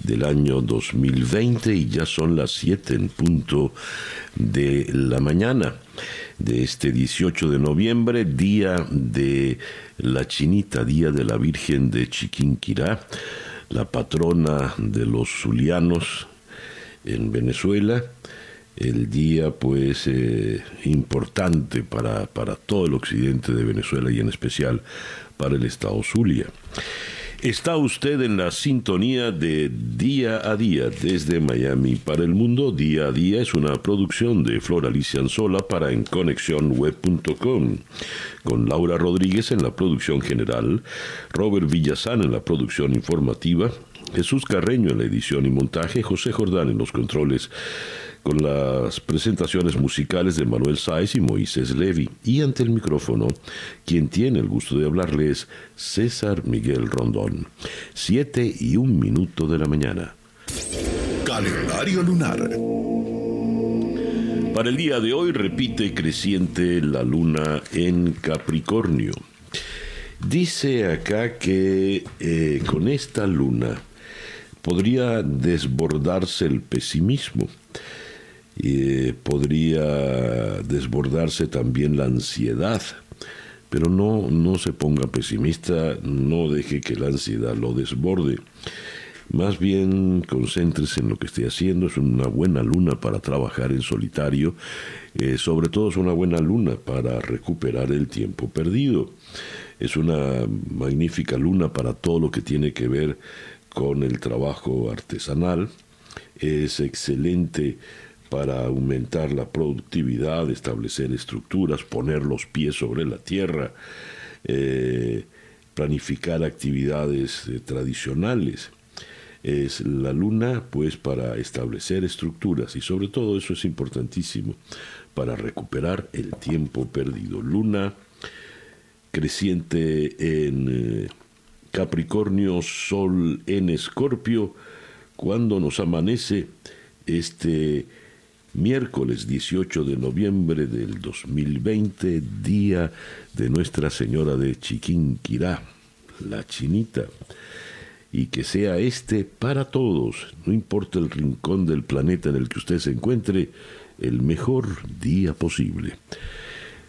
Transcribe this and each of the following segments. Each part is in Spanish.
del año 2020 y ya son las 7 en punto de la mañana de este 18 de noviembre, día de la Chinita, día de la Virgen de Chiquinquirá, la patrona de los zulianos en Venezuela el día pues eh, importante para, para todo el occidente de Venezuela y en especial para el estado Zulia. Está usted en la sintonía de Día a Día desde Miami para el mundo. Día a Día es una producción de Flor Alicia Anzola para enconexionweb.com, con Laura Rodríguez en la producción general, Robert Villazán en la producción informativa, Jesús Carreño en la edición y montaje, José Jordán en los controles con las presentaciones musicales de Manuel Sáez y Moisés Levi. Y ante el micrófono, quien tiene el gusto de hablarles, César Miguel Rondón. Siete y un minuto de la mañana. Calendario lunar. Para el día de hoy repite creciente la luna en Capricornio. Dice acá que eh, con esta luna podría desbordarse el pesimismo eh, podría desbordarse también la ansiedad. Pero no, no se ponga pesimista, no deje que la ansiedad lo desborde. Más bien concéntrese en lo que esté haciendo. Es una buena luna para trabajar en solitario. Eh, sobre todo es una buena luna para recuperar el tiempo perdido. Es una magnífica luna para todo lo que tiene que ver con el trabajo artesanal. Es excelente para aumentar la productividad, establecer estructuras, poner los pies sobre la tierra, eh, planificar actividades eh, tradicionales. Es la luna, pues, para establecer estructuras y sobre todo eso es importantísimo para recuperar el tiempo perdido. Luna creciente en eh, Capricornio, Sol en Escorpio, cuando nos amanece este miércoles 18 de noviembre del 2020, día de Nuestra Señora de Chiquinquirá, la chinita, y que sea este para todos, no importa el rincón del planeta en el que usted se encuentre, el mejor día posible.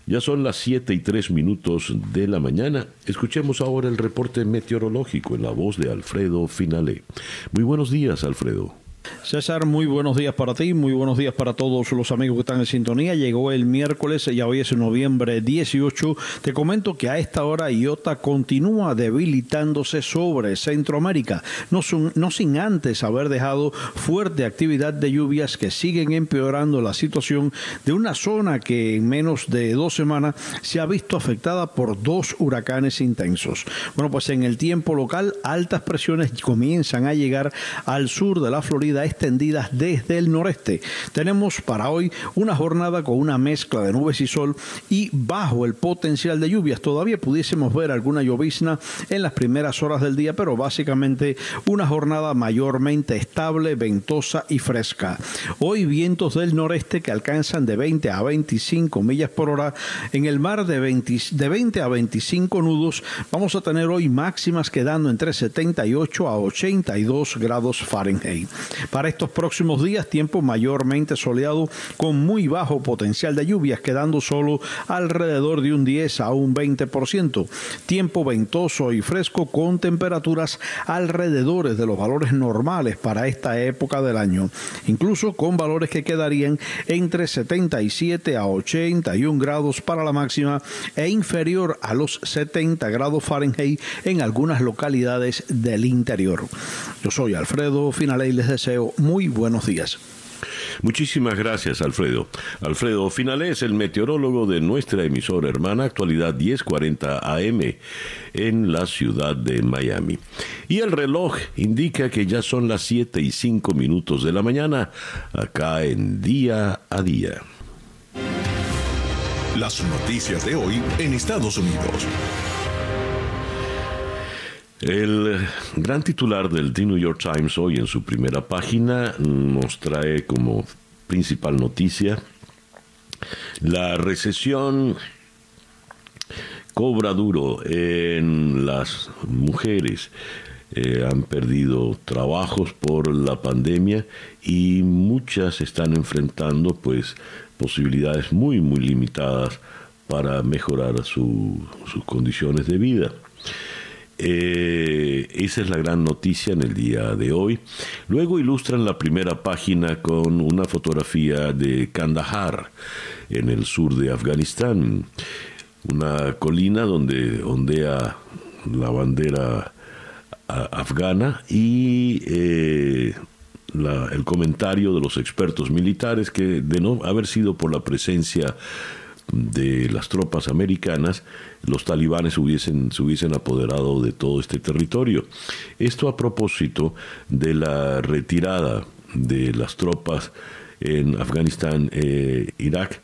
Ya son las 7 y 3 minutos de la mañana. Escuchemos ahora el reporte meteorológico en la voz de Alfredo Finale. Muy buenos días, Alfredo. César, muy buenos días para ti, muy buenos días para todos los amigos que están en sintonía. Llegó el miércoles, ya hoy es noviembre 18. Te comento que a esta hora IOTA continúa debilitándose sobre Centroamérica, no, no sin antes haber dejado fuerte actividad de lluvias que siguen empeorando la situación de una zona que en menos de dos semanas se ha visto afectada por dos huracanes intensos. Bueno, pues en el tiempo local, altas presiones comienzan a llegar al sur de la Florida extendidas desde el noreste. Tenemos para hoy una jornada con una mezcla de nubes y sol y bajo el potencial de lluvias. Todavía pudiésemos ver alguna llovizna en las primeras horas del día, pero básicamente una jornada mayormente estable, ventosa y fresca. Hoy vientos del noreste que alcanzan de 20 a 25 millas por hora en el mar de 20, de 20 a 25 nudos. Vamos a tener hoy máximas quedando entre 78 a 82 grados Fahrenheit. Para estos próximos días, tiempo mayormente soleado con muy bajo potencial de lluvias, quedando solo alrededor de un 10 a un 20%. Tiempo ventoso y fresco con temperaturas alrededor de los valores normales para esta época del año, incluso con valores que quedarían entre 77 a 81 grados para la máxima e inferior a los 70 grados Fahrenheit en algunas localidades del interior. Yo soy Alfredo Finale y les deseo muy buenos días. Muchísimas gracias, Alfredo. Alfredo Finales, el meteorólogo de nuestra emisora hermana, actualidad 1040 AM, en la ciudad de Miami. Y el reloj indica que ya son las 7 y 5 minutos de la mañana, acá en día a día. Las noticias de hoy en Estados Unidos. El gran titular del The New York Times hoy en su primera página nos trae como principal noticia la recesión cobra duro en las mujeres. Eh, han perdido trabajos por la pandemia y muchas están enfrentando pues posibilidades muy muy limitadas para mejorar sus condiciones de vida. Eh, esa es la gran noticia en el día de hoy. Luego ilustran la primera página con una fotografía de Kandahar, en el sur de Afganistán, una colina donde ondea la bandera afgana y eh, el comentario de los expertos militares que de no haber sido por la presencia de las tropas americanas, los talibanes hubiesen, se hubiesen apoderado de todo este territorio. Esto a propósito de la retirada de las tropas en Afganistán, e Irak,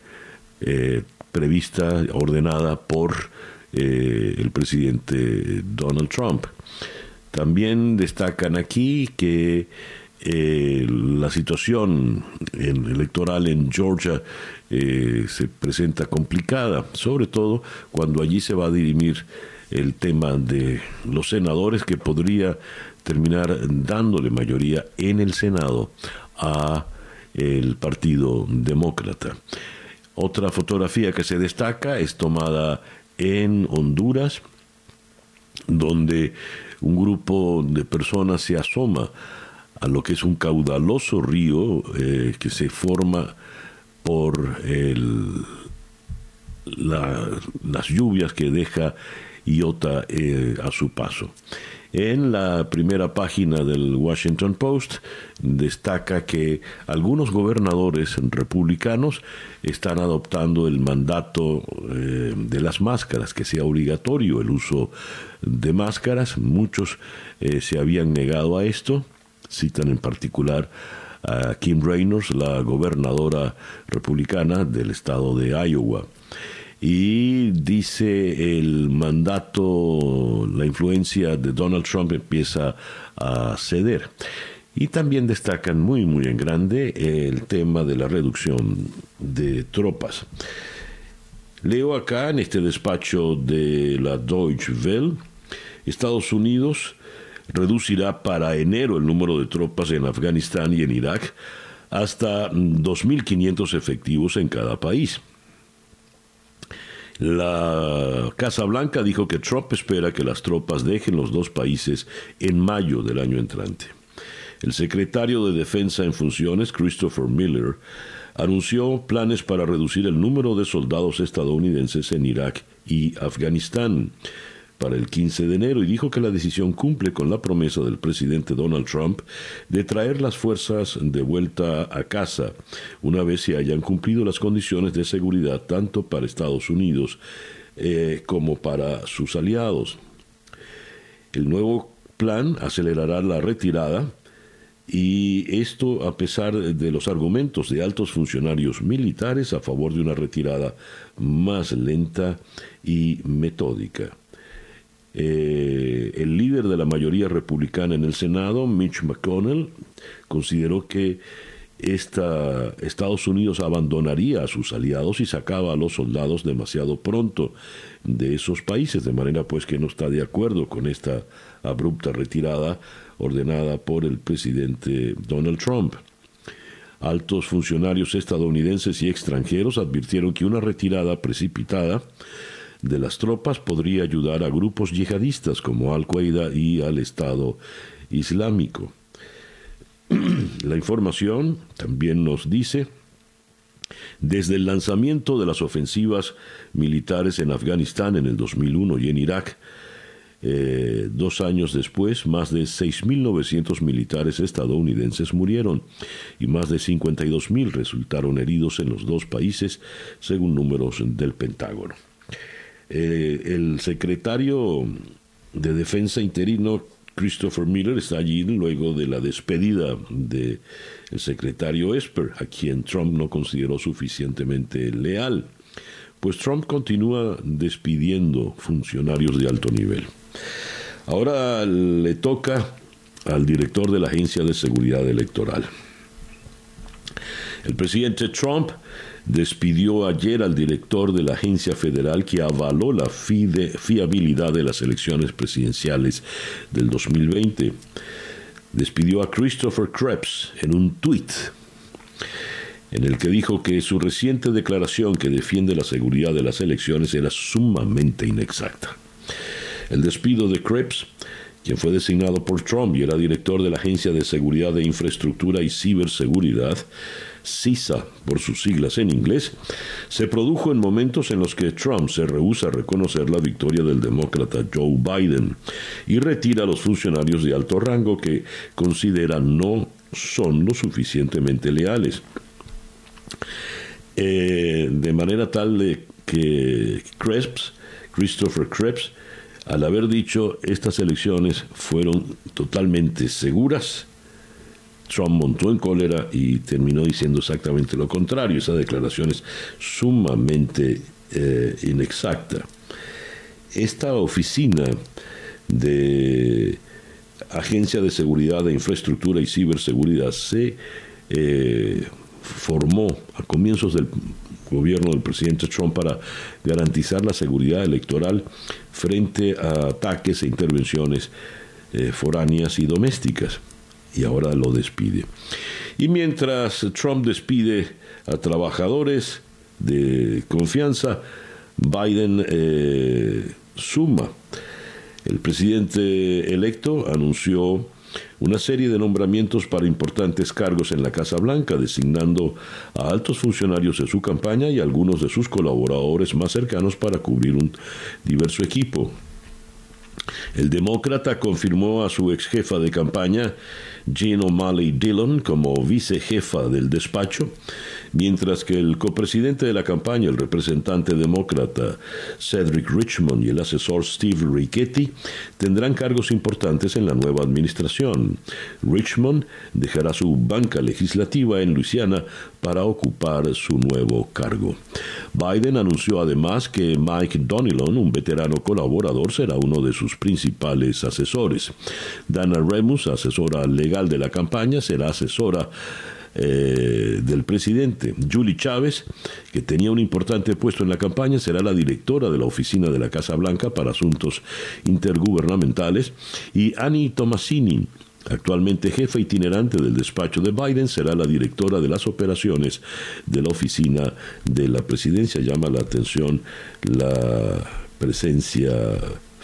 eh, prevista, ordenada por eh, el presidente Donald Trump. También destacan aquí que la situación electoral en Georgia eh, se presenta complicada, sobre todo cuando allí se va a dirimir el tema de los senadores que podría terminar dándole mayoría en el Senado a el Partido Demócrata. Otra fotografía que se destaca es tomada en Honduras, donde un grupo de personas se asoma a lo que es un caudaloso río eh, que se forma por el, las lluvias que deja Iota eh, a su paso. En la primera página del Washington Post destaca que algunos gobernadores republicanos están adoptando el mandato eh, de las máscaras, que sea obligatorio el uso de máscaras. Muchos se habían negado a esto, citan en particular a Kim Reynolds, la gobernadora republicana del estado de Iowa. Y dice el mandato, la influencia de Donald Trump empieza a ceder. Y también destacan muy, muy en grande el tema de la reducción de tropas. Leo acá en este despacho de la Deutsche Welle, Estados Unidos reducirá para enero el número de tropas en Afganistán y en Irak hasta 2.500 efectivos en cada país. La Casa Blanca dijo que Trump espera que las tropas dejen los dos países en mayo del año entrante. El secretario de Defensa en funciones, Christopher Miller, anunció planes para reducir el número de soldados estadounidenses en Irak y Afganistán para el 15 de enero y dijo que la decisión cumple con la promesa del presidente Donald Trump de traer las fuerzas de vuelta a casa una vez se hayan cumplido las condiciones de seguridad tanto para Estados Unidos eh, como para sus aliados. El nuevo plan acelerará la retirada y esto a pesar de los argumentos de altos funcionarios militares a favor de una retirada más lenta y metódica. Eh, el líder de la mayoría republicana en el Senado, Mitch McConnell, consideró que esta, Estados Unidos abandonaría a sus aliados y sacaba a los soldados demasiado pronto de esos países, de manera pues que no está de acuerdo con esta abrupta retirada ordenada por el presidente Donald Trump. Altos funcionarios estadounidenses y extranjeros advirtieron que una retirada precipitada de las tropas podría ayudar a grupos yihadistas como Al-Qaeda y al Estado Islámico. La información también nos dice, desde el lanzamiento de las ofensivas militares en Afganistán en el 2001 y en Irak, eh, dos años después, más de 6.900 militares estadounidenses murieron y más de 52.000 resultaron heridos en los dos países, según números del Pentágono. Eh, el secretario de Defensa interino Christopher Miller está allí luego de la despedida del secretario Esper, a quien Trump no consideró suficientemente leal. Pues Trump continúa despidiendo funcionarios de alto nivel. Ahora le toca al director de la Agencia de Seguridad Electoral. El presidente Trump despidió ayer al director de la agencia federal que avaló la fiabilidad de las elecciones presidenciales del 2020. Despidió a Christopher Krebs en un tuit en el que dijo que su reciente declaración que defiende la seguridad de las elecciones era sumamente inexacta. El despido de Krebs, quien fue designado por Trump y era director de la Agencia de Seguridad de Infraestructura y Ciberseguridad, CISA por sus siglas en inglés, se produjo en momentos en los que Trump se rehúsa a reconocer la victoria del demócrata Joe Biden y retira a los funcionarios de alto rango que considera no son lo suficientemente leales. Eh, de manera tal que Krebs, Christopher Krebs, al haber dicho estas elecciones fueron totalmente seguras, Trump montó en cólera y terminó diciendo exactamente lo contrario. Esa declaración es sumamente eh, inexacta. Esta oficina de Agencia de Seguridad de Infraestructura y Ciberseguridad se eh, formó a comienzos del gobierno del presidente Trump para garantizar la seguridad electoral frente a ataques e intervenciones eh, foráneas y domésticas y ahora lo despide. Y mientras Trump despide a trabajadores de confianza, Biden eh, suma. El presidente electo anunció una serie de nombramientos para importantes cargos en la Casa Blanca, designando a altos funcionarios de su campaña y algunos de sus colaboradores más cercanos para cubrir un diverso equipo. El demócrata confirmó a su ex jefa de campaña, Jean O'Malley Dillon, como vicejefa del despacho, mientras que el copresidente de la campaña, el representante demócrata Cedric Richmond y el asesor Steve Richetti tendrán cargos importantes en la nueva administración. Richmond dejará su banca legislativa en Luisiana para ocupar su nuevo cargo. Biden anunció además que Mike Donilon, un veterano colaborador, será uno de sus principales asesores. Dana Remus, asesora legal de la campaña, será asesora eh, del presidente. Julie Chávez, que tenía un importante puesto en la campaña, será la directora de la oficina de la Casa Blanca para asuntos intergubernamentales. Y Annie Tomasini, actualmente jefa itinerante del despacho de Biden, será la directora de las operaciones de la oficina de la presidencia. Llama la atención la presencia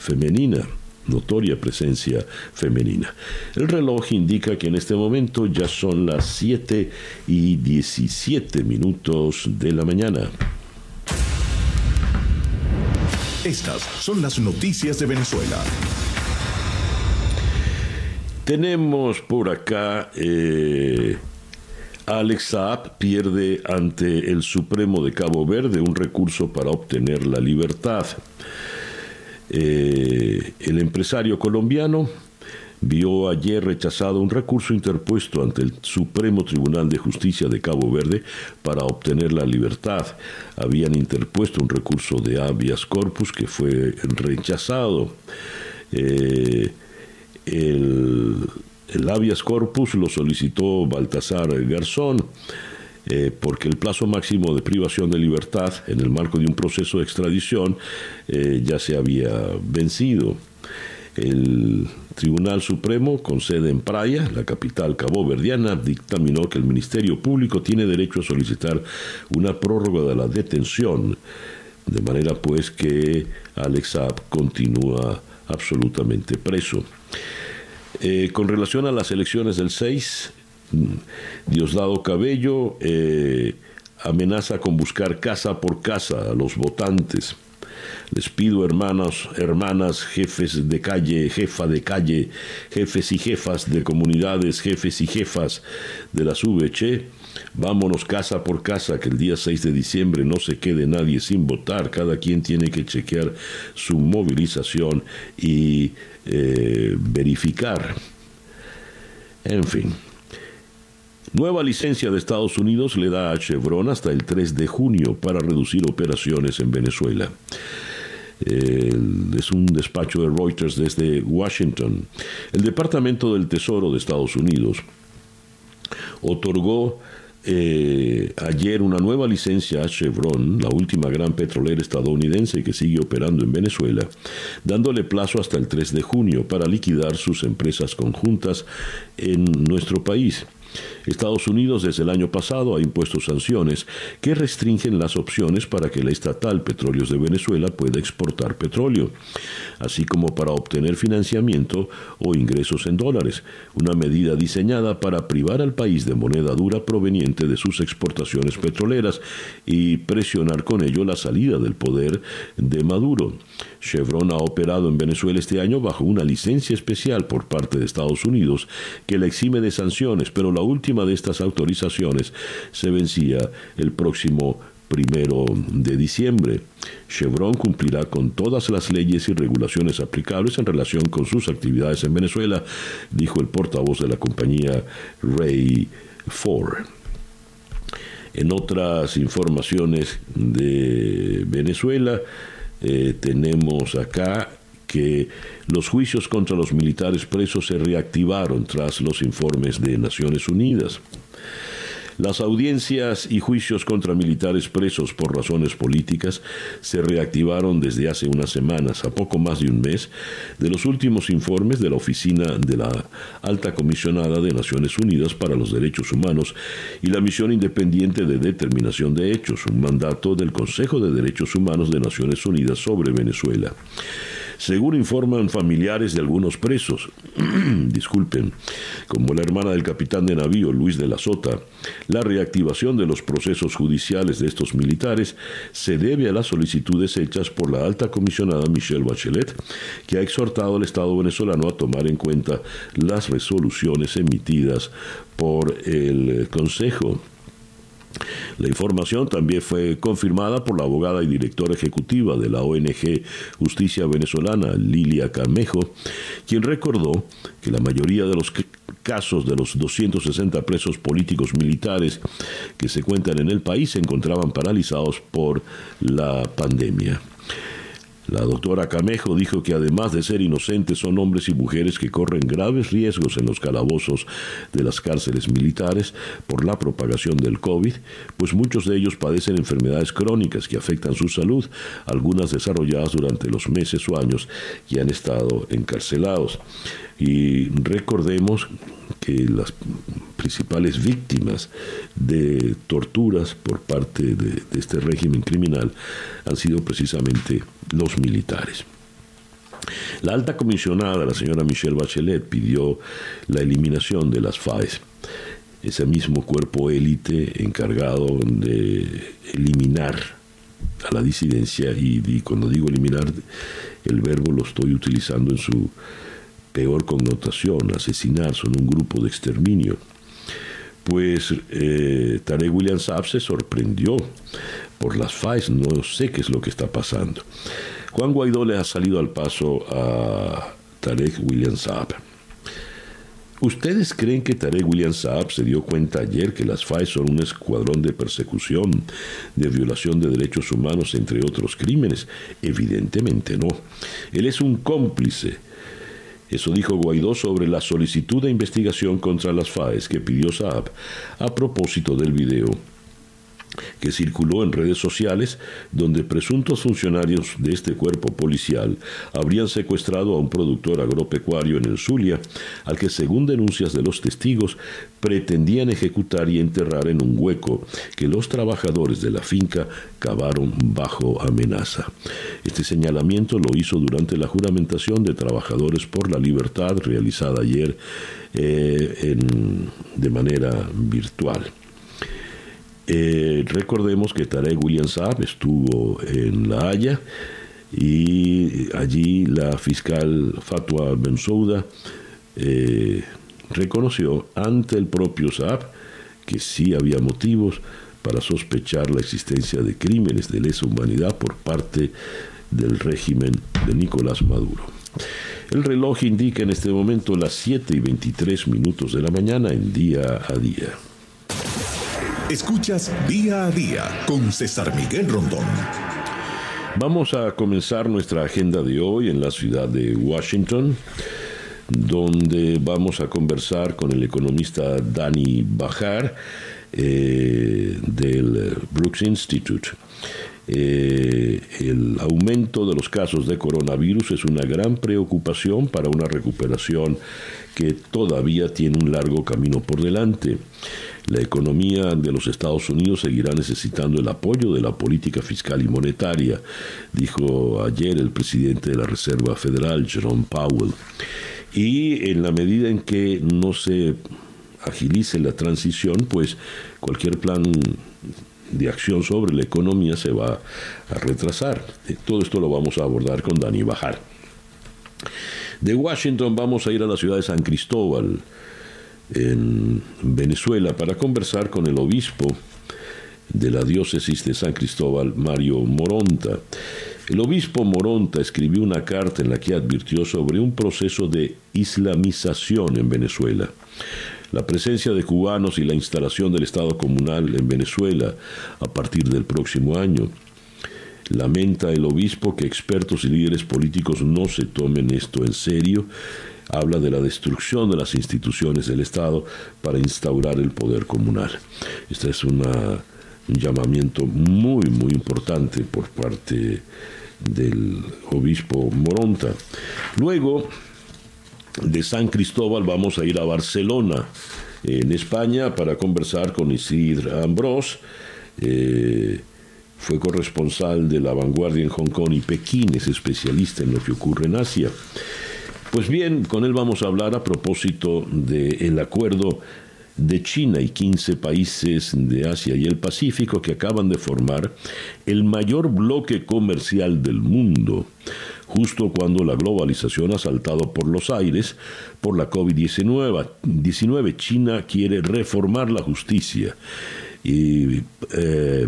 femenina notoria presencia femenina. El reloj indica que en este momento ya son las 7 y 17 minutos de la mañana. Estas son las noticias de Venezuela. Tenemos por acá... Eh, Alex Saab pierde ante el Supremo de Cabo Verde un recurso para obtener la libertad. Eh, el empresario colombiano vio ayer rechazado un recurso interpuesto ante el Supremo Tribunal de Justicia de Cabo Verde para obtener la libertad. Habían interpuesto un recurso de habeas corpus que fue rechazado. Eh, el, el habeas corpus lo solicitó Baltasar Garzón. Eh, porque el plazo máximo de privación de libertad en el marco de un proceso de extradición eh, ya se había vencido. El Tribunal Supremo, con sede en Praia, la capital caboverdiana, dictaminó que el Ministerio Público tiene derecho a solicitar una prórroga de la detención, de manera pues que Alex Saab continúa absolutamente preso. Eh, con relación a las elecciones del 6, Diosdado Cabello eh, amenaza con buscar casa por casa a los votantes. Les pido, hermanos, hermanas, jefes de calle, jefa de calle, jefes y jefas de comunidades, jefes y jefas de las VC, vámonos casa por casa, que el día 6 de diciembre no se quede nadie sin votar, cada quien tiene que chequear su movilización y eh, verificar. En fin. Nueva licencia de Estados Unidos le da a Chevron hasta el 3 de junio para reducir operaciones en Venezuela es un despacho de Reuters desde Washington. El Departamento del Tesoro de Estados Unidos otorgó eh, ayer una nueva licencia a Chevron, la última gran petrolera estadounidense que sigue operando en Venezuela, dándole plazo hasta el 3 de junio para liquidar sus empresas conjuntas en nuestro país. Estados Unidos desde el año pasado ha impuesto sanciones que restringen las opciones para que la estatal Petróleos de Venezuela pueda exportar petróleo, así como para obtener financiamiento o ingresos en dólares, una medida diseñada para privar al país de moneda dura proveniente de sus exportaciones petroleras y presionar con ello la salida del poder de Maduro. Chevron ha operado en Venezuela este año bajo una licencia especial por parte de Estados Unidos que la exime de sanciones, pero la última de estas autorizaciones se vencía el próximo primero de diciembre. Chevron cumplirá con todas las leyes y regulaciones aplicables en relación con sus actividades en Venezuela, dijo el portavoz de la compañía Ray Ford. En otras informaciones de Venezuela, eh, tenemos acá que los juicios contra los militares presos se reactivaron tras los informes de Naciones Unidas. Las audiencias y juicios contra militares presos por razones políticas se reactivaron desde hace unas semanas, a poco más de un mes, de los últimos informes de la Oficina de la Alta Comisionada de Naciones Unidas para los Derechos Humanos y la Misión Independiente de Determinación de Hechos, un mandato del Consejo de Derechos Humanos de Naciones Unidas sobre Venezuela. Según informan familiares de algunos presos, disculpen, como la hermana del capitán de navío Luis de la Sota, la reactivación de los procesos judiciales de estos militares se debe a las solicitudes hechas por la alta comisionada Michelle Bachelet, que ha exhortado al Estado venezolano a tomar en cuenta las resoluciones emitidas por el Consejo la información también fue confirmada por la abogada y directora ejecutiva de la ONG Justicia Venezolana, Lilia Carmejo, quien recordó que la mayoría de los casos de los 260 presos políticos militares que se cuentan en el país se encontraban paralizados por la pandemia. La doctora Camejo dijo que además de ser inocentes son hombres y mujeres que corren graves riesgos en los calabozos de las cárceles militares por la propagación del COVID, pues muchos de ellos padecen enfermedades crónicas que afectan su salud, algunas desarrolladas durante los meses o años que han estado encarcelados. Y recordemos que las principales víctimas de torturas por parte de, este régimen criminal han sido precisamente los militares. La alta comisionada, la señora Michelle Bachelet, pidió la eliminación de las FAES, ese mismo cuerpo élite encargado de eliminar a la disidencia, y cuando digo eliminar, el verbo lo estoy utilizando en su peor connotación, asesinar, son un grupo de exterminio. Pues eh, Tarek William Saab se sorprendió por las FAES, no sé qué es lo que está pasando. Juan Guaidó le ha salido al paso a Tarek William Saab. ¿Ustedes creen que Tarek William Saab se dio cuenta ayer que las FAES son un escuadrón de persecución, de violación de derechos humanos, entre otros crímenes? Evidentemente no. Él es un cómplice eso dijo Guaidó sobre la solicitud de investigación contra las FAES que pidió Saab a propósito del video que circuló en redes sociales donde presuntos funcionarios de este cuerpo policial habrían secuestrado a un productor agropecuario en el Zulia, al que según denuncias de los testigos pretendían ejecutar y enterrar en un hueco que los trabajadores de la finca cavaron bajo amenaza. Este señalamiento lo hizo durante la juramentación de trabajadores por la libertad realizada ayer eh, de manera virtual. Eh, recordemos que Tarek William Saab estuvo en La Haya y allí la fiscal Fatwa Bensouda eh, reconoció ante el propio Saab que sí había motivos para sospechar la existencia de crímenes de lesa humanidad por parte del régimen de Nicolás Maduro. El reloj indica en este momento las 7 y 23 minutos de la mañana en día a día. Escuchas día a día con César Miguel Rondón. Vamos a comenzar nuestra agenda de hoy en la ciudad de Washington, donde vamos a conversar con el economista Dani Bajar eh, del Brooks Institute. Eh, el aumento de los casos de coronavirus es una gran preocupación para una recuperación que todavía tiene un largo camino por delante. La economía de los Estados Unidos seguirá necesitando el apoyo de la política fiscal y monetaria, dijo ayer el presidente de la Reserva Federal, Jerome Powell. Y en la medida en que no se agilice la transición, pues cualquier plan de acción sobre la economía se va a retrasar. Todo esto lo vamos a abordar con Dani Bajar. De Washington vamos a ir a la ciudad de San Cristóbal en Venezuela para conversar con el obispo de la diócesis de San Cristóbal, Mario Moronta. El obispo Moronta escribió una carta en la que advirtió sobre un proceso de islamización en Venezuela. La presencia de cubanos y la instalación del Estado comunal en Venezuela a partir del próximo año. Lamenta el obispo que expertos y líderes políticos no se tomen esto en serio habla de la destrucción de las instituciones del Estado para instaurar el poder comunal. Este es un llamamiento muy, muy importante por parte del obispo Moronta. Luego de San Cristóbal vamos a ir a Barcelona, en España, para conversar con Isidre Ambrós. Eh, fue corresponsal de la vanguardia en Hong Kong y Pekín, es especialista en lo que ocurre en Asia. Pues bien, con él vamos a hablar a propósito del acuerdo de China y 15 países de Asia y el Pacífico que acaban de formar el mayor bloque comercial del mundo, justo cuando la globalización ha saltado por los aires por la COVID-19. China quiere reformar la justicia y eh,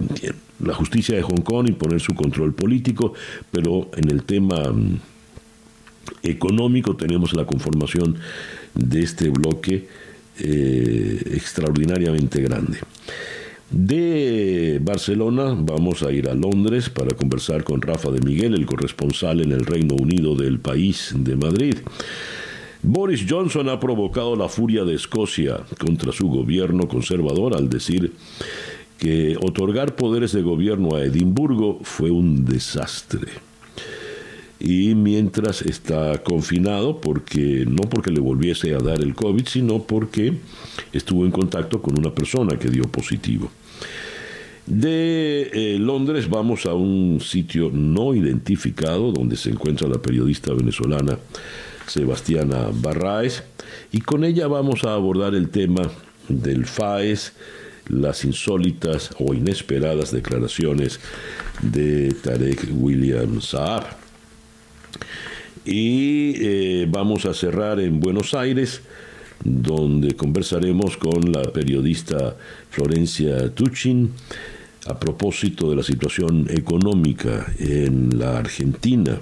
la justicia de Hong Kong y poner su control político, pero en el tema mm, económico tenemos la conformación de este bloque eh, extraordinariamente grande. De Barcelona vamos a ir a Londres para conversar con Rafa de Miguel, el corresponsal en el Reino Unido del país de Madrid. Boris Johnson ha provocado la furia de Escocia contra su gobierno conservador al decir que otorgar poderes de gobierno a Edimburgo fue un desastre y mientras está confinado, porque no porque le volviese a dar el COVID, sino porque estuvo en contacto con una persona que dio positivo. De eh, Londres vamos a un sitio no identificado donde se encuentra la periodista venezolana Sebastiana Barraes y con ella vamos a abordar el tema del FAES, las insólitas o inesperadas declaraciones de Tarek William Saab. Y eh, vamos a cerrar en Buenos Aires, donde conversaremos con la periodista Florencia Tuchin a propósito de la situación económica en la Argentina.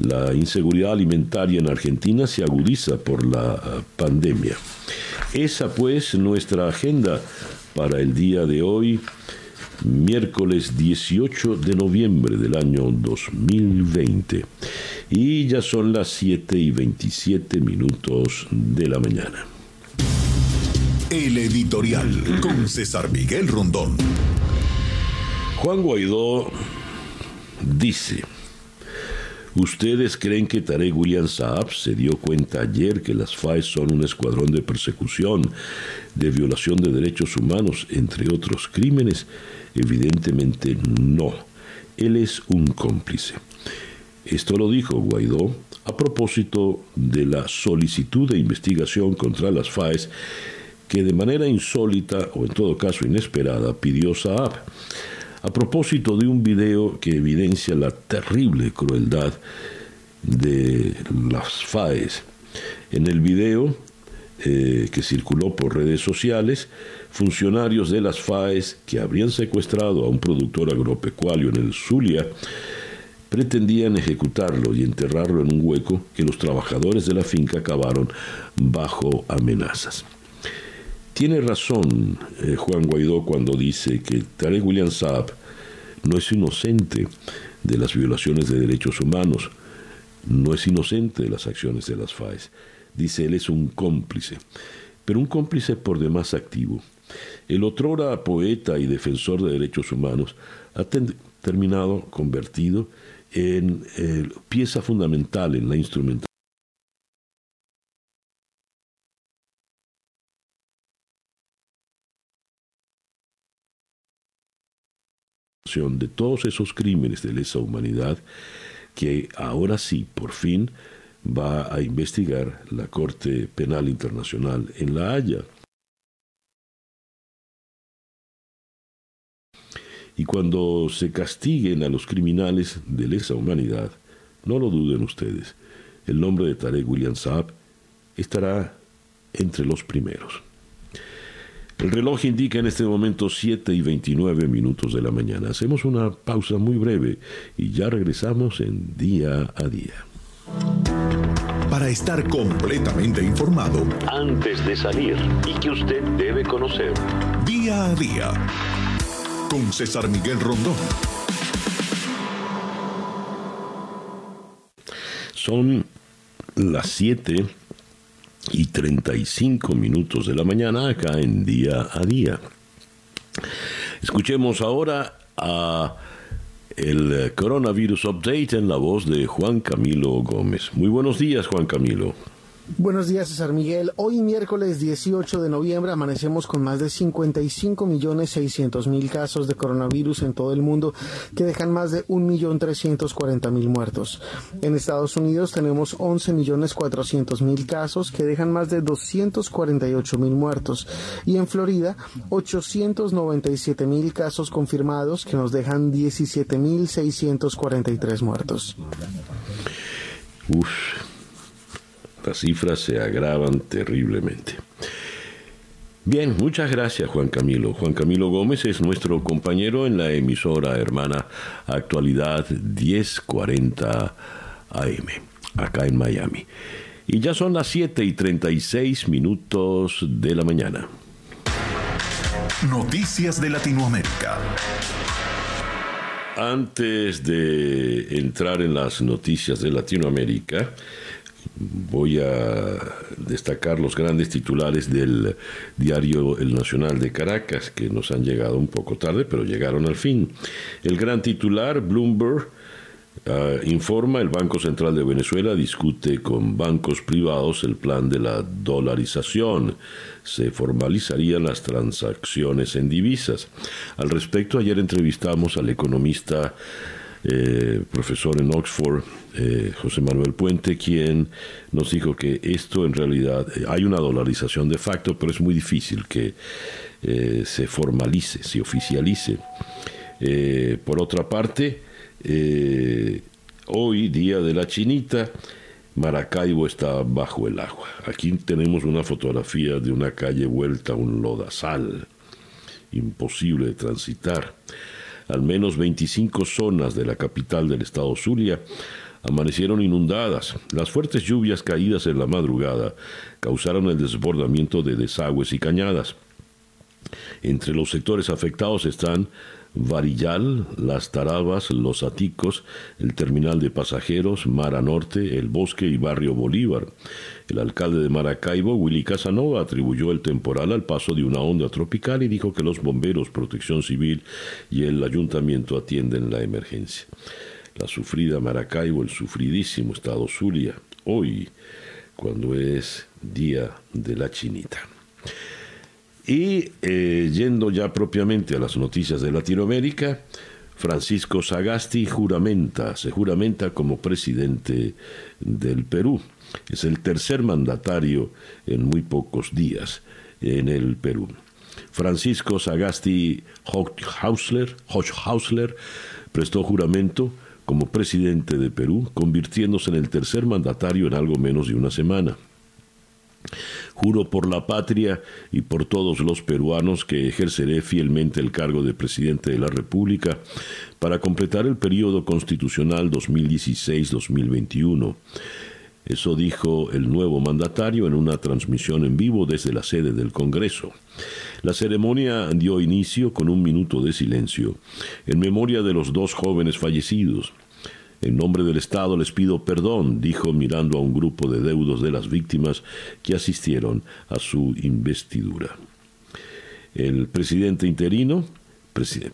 La inseguridad alimentaria en Argentina se agudiza por la pandemia. Esa pues nuestra agenda para el día de hoy miércoles 18 de noviembre del año 2020. Y ya son las 7 y 27 minutos de la mañana. El editorial con César Miguel Rondón. Juan Guaidó dice, ¿Ustedes creen que Tarek William Saab se dio cuenta ayer que las FAES son un escuadrón de persecución, de violación de derechos humanos, entre otros crímenes? Evidentemente no. Él es un cómplice. Esto lo dijo Guaidó a propósito de la solicitud de investigación contra las FAES que de manera insólita o en todo caso inesperada pidió Saab. a propósito de un video que evidencia la terrible crueldad de las FAES. En el video eh, que circuló por redes sociales, funcionarios de las FAES que habrían secuestrado a un productor agropecuario en el Zulia pretendían ejecutarlo y enterrarlo en un hueco que los trabajadores de la finca cavaron bajo amenazas. Tiene razón eh, Juan Guaidó cuando dice que Tarek William Saab no es inocente de las violaciones de derechos humanos, no es inocente de las acciones de las FAES. Dice él es un cómplice, pero un cómplice por demás activo. El otrora poeta y defensor de derechos humanos ha terminado convertido en eh, pieza fundamental en la instrumentación de todos esos crímenes de lesa humanidad que ahora sí, por fin, va a investigar la Corte Penal Internacional en La Haya. Y cuando se castiguen a los criminales de lesa humanidad, no lo duden ustedes, el nombre de Tarek William Saab estará entre los primeros. El reloj indica en este momento 7 y 29 minutos de la mañana. Hacemos una pausa muy breve y ya regresamos en día a día. Para estar completamente informado, antes de salir y que usted debe conocer, día a día, con César Miguel Rondón. Son las 7 y 35 minutos de la mañana acá en día a día. Escuchemos ahora a el coronavirus update en la voz de Juan Camilo Gómez. Muy buenos días, Juan Camilo. Buenos días, César Miguel. Hoy miércoles 18 de noviembre amanecemos con más de 55 millones 600 mil casos de coronavirus en todo el mundo que dejan más de 1 millón 340 mil muertos. En Estados Unidos tenemos 11 millones 400 mil casos que dejan más de 248 mil muertos y en Florida 897 mil casos confirmados que nos dejan 17 mil 643 muertos. Uf las cifras se agravan terriblemente. Bien, muchas gracias Juan Camilo. Juan Camilo Gómez es nuestro compañero en la emisora hermana Actualidad 1040 AM, acá en Miami. Y ya son las 7 y 36 minutos de la mañana. Noticias de Latinoamérica. Antes de entrar en las noticias de Latinoamérica, voy a destacar los grandes titulares del diario El Nacional de Caracas, que nos han llegado un poco tarde, pero llegaron al fin. El gran titular, Bloomberg, ah, informa, el Banco Central de Venezuela discute con bancos privados el plan de la dolarización. Se formalizarían las transacciones en divisas. Al respecto, ayer entrevistamos al economista eh, profesor en Oxford, eh, José Manuel Puente, quien nos dijo que esto en realidad eh, hay una dolarización de facto, pero es muy difícil que se formalice, se oficialice. por otra parte, hoy, día de la chinita, Maracaibo está bajo el agua. Aquí tenemos una fotografía de una calle vuelta a un lodazal, imposible de transitar. Al menos 25 zonas de la capital del estado Zulia amanecieron inundadas. Las fuertes lluvias caídas en la madrugada causaron el desbordamiento de desagües y cañadas. Entre los sectores afectados están Varillal, Las Tarabas, Los Aticos, el terminal de pasajeros, Mara Norte, El Bosque y Barrio Bolívar. El alcalde de Maracaibo, Willy Casanova, atribuyó el temporal al paso de una onda tropical y dijo que los bomberos, protección civil y el ayuntamiento atienden la emergencia. La sufrida Maracaibo, el sufridísimo estado Zulia, hoy, cuando es día de la chinita. Y eh, yendo ya propiamente a las noticias de Latinoamérica, Francisco Sagasti juramenta, se juramenta como presidente del Perú. Es el tercer mandatario en muy pocos días en el Perú. Francisco Sagasti Hochhausler, Hochhausler prestó juramento como presidente de Perú, convirtiéndose en el tercer mandatario en algo menos de una semana. Juro por la patria y por todos los peruanos que ejerceré fielmente el cargo de presidente de la República para completar el periodo constitucional 2016-2021. Eso dijo el nuevo mandatario en una transmisión en vivo desde la sede del Congreso. La ceremonia dio inicio con un minuto de silencio en memoria de los dos jóvenes fallecidos. En nombre del Estado les pido perdón, dijo mirando a un grupo de deudos de las víctimas que asistieron a su investidura. El presidente interino,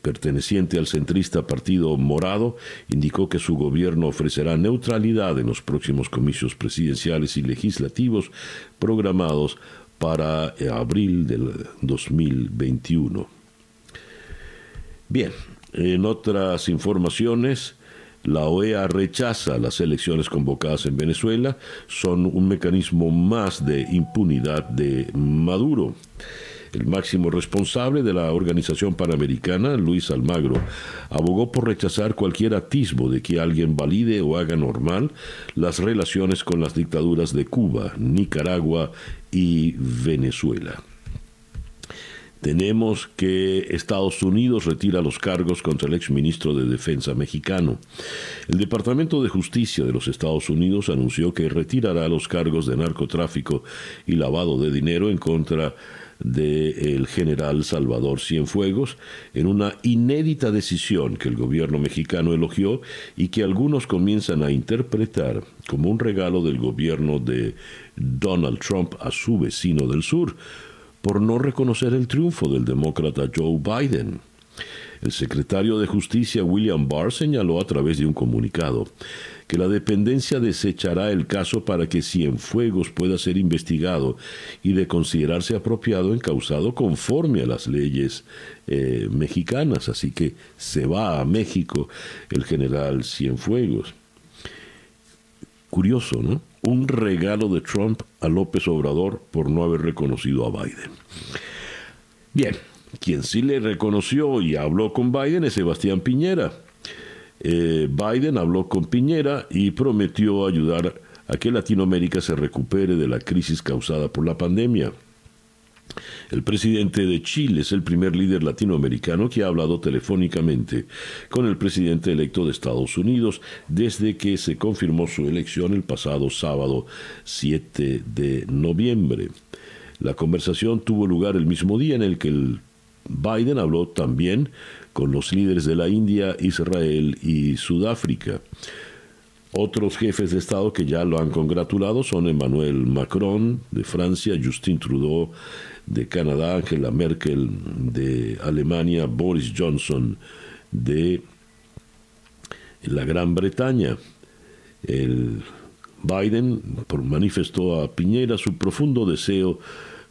perteneciente al centrista Partido Morado, indicó que su gobierno ofrecerá neutralidad en los próximos comicios presidenciales y legislativos programados para abril del 2021. Bien, en otras informaciones, la OEA rechaza las elecciones convocadas en Venezuela, son un mecanismo más de impunidad de Maduro. El máximo responsable de la Organización Panamericana, Luis Almagro, abogó por rechazar cualquier atisbo de que alguien valide o haga normal las relaciones con las dictaduras de Cuba, Nicaragua y Venezuela. Tenemos que Estados Unidos retira los cargos contra el exministro de Defensa mexicano. El Departamento de Justicia de los Estados Unidos anunció que retirará los cargos de narcotráfico y lavado de dinero en contra del general Salvador Cienfuegos en una inédita decisión que el gobierno mexicano elogió y que algunos comienzan a interpretar como un regalo del gobierno de Donald Trump a su vecino del sur por no reconocer el triunfo del demócrata Joe Biden. El secretario de Justicia William Barr señaló a través de un comunicado que la dependencia desechará el caso para que Cienfuegos pueda ser investigado y de considerarse apropiado encausado conforme a las leyes eh, mexicanas. Así que se va a México el general Cienfuegos. Curioso, ¿no? Un regalo de Trump a López Obrador por no haber reconocido a Biden. Bien, quien sí le reconoció y habló con Biden es Sebastián Piñera. Eh, Biden habló con Piñera y prometió ayudar a que Latinoamérica se recupere de la crisis causada por la pandemia. El presidente de Chile es el primer líder latinoamericano que ha hablado telefónicamente con el presidente electo de Estados Unidos desde que se confirmó su elección el pasado sábado 7 de noviembre. La conversación tuvo lugar el mismo día en el que el Biden habló también con los líderes de la India, Israel y Sudáfrica. Otros jefes de Estado que ya lo han congratulado son Emmanuel Macron de Francia, Justin Trudeau de Canadá, Angela Merkel de Alemania, Boris Johnson de la Gran Bretaña. El Biden manifestó a Piñera su profundo deseo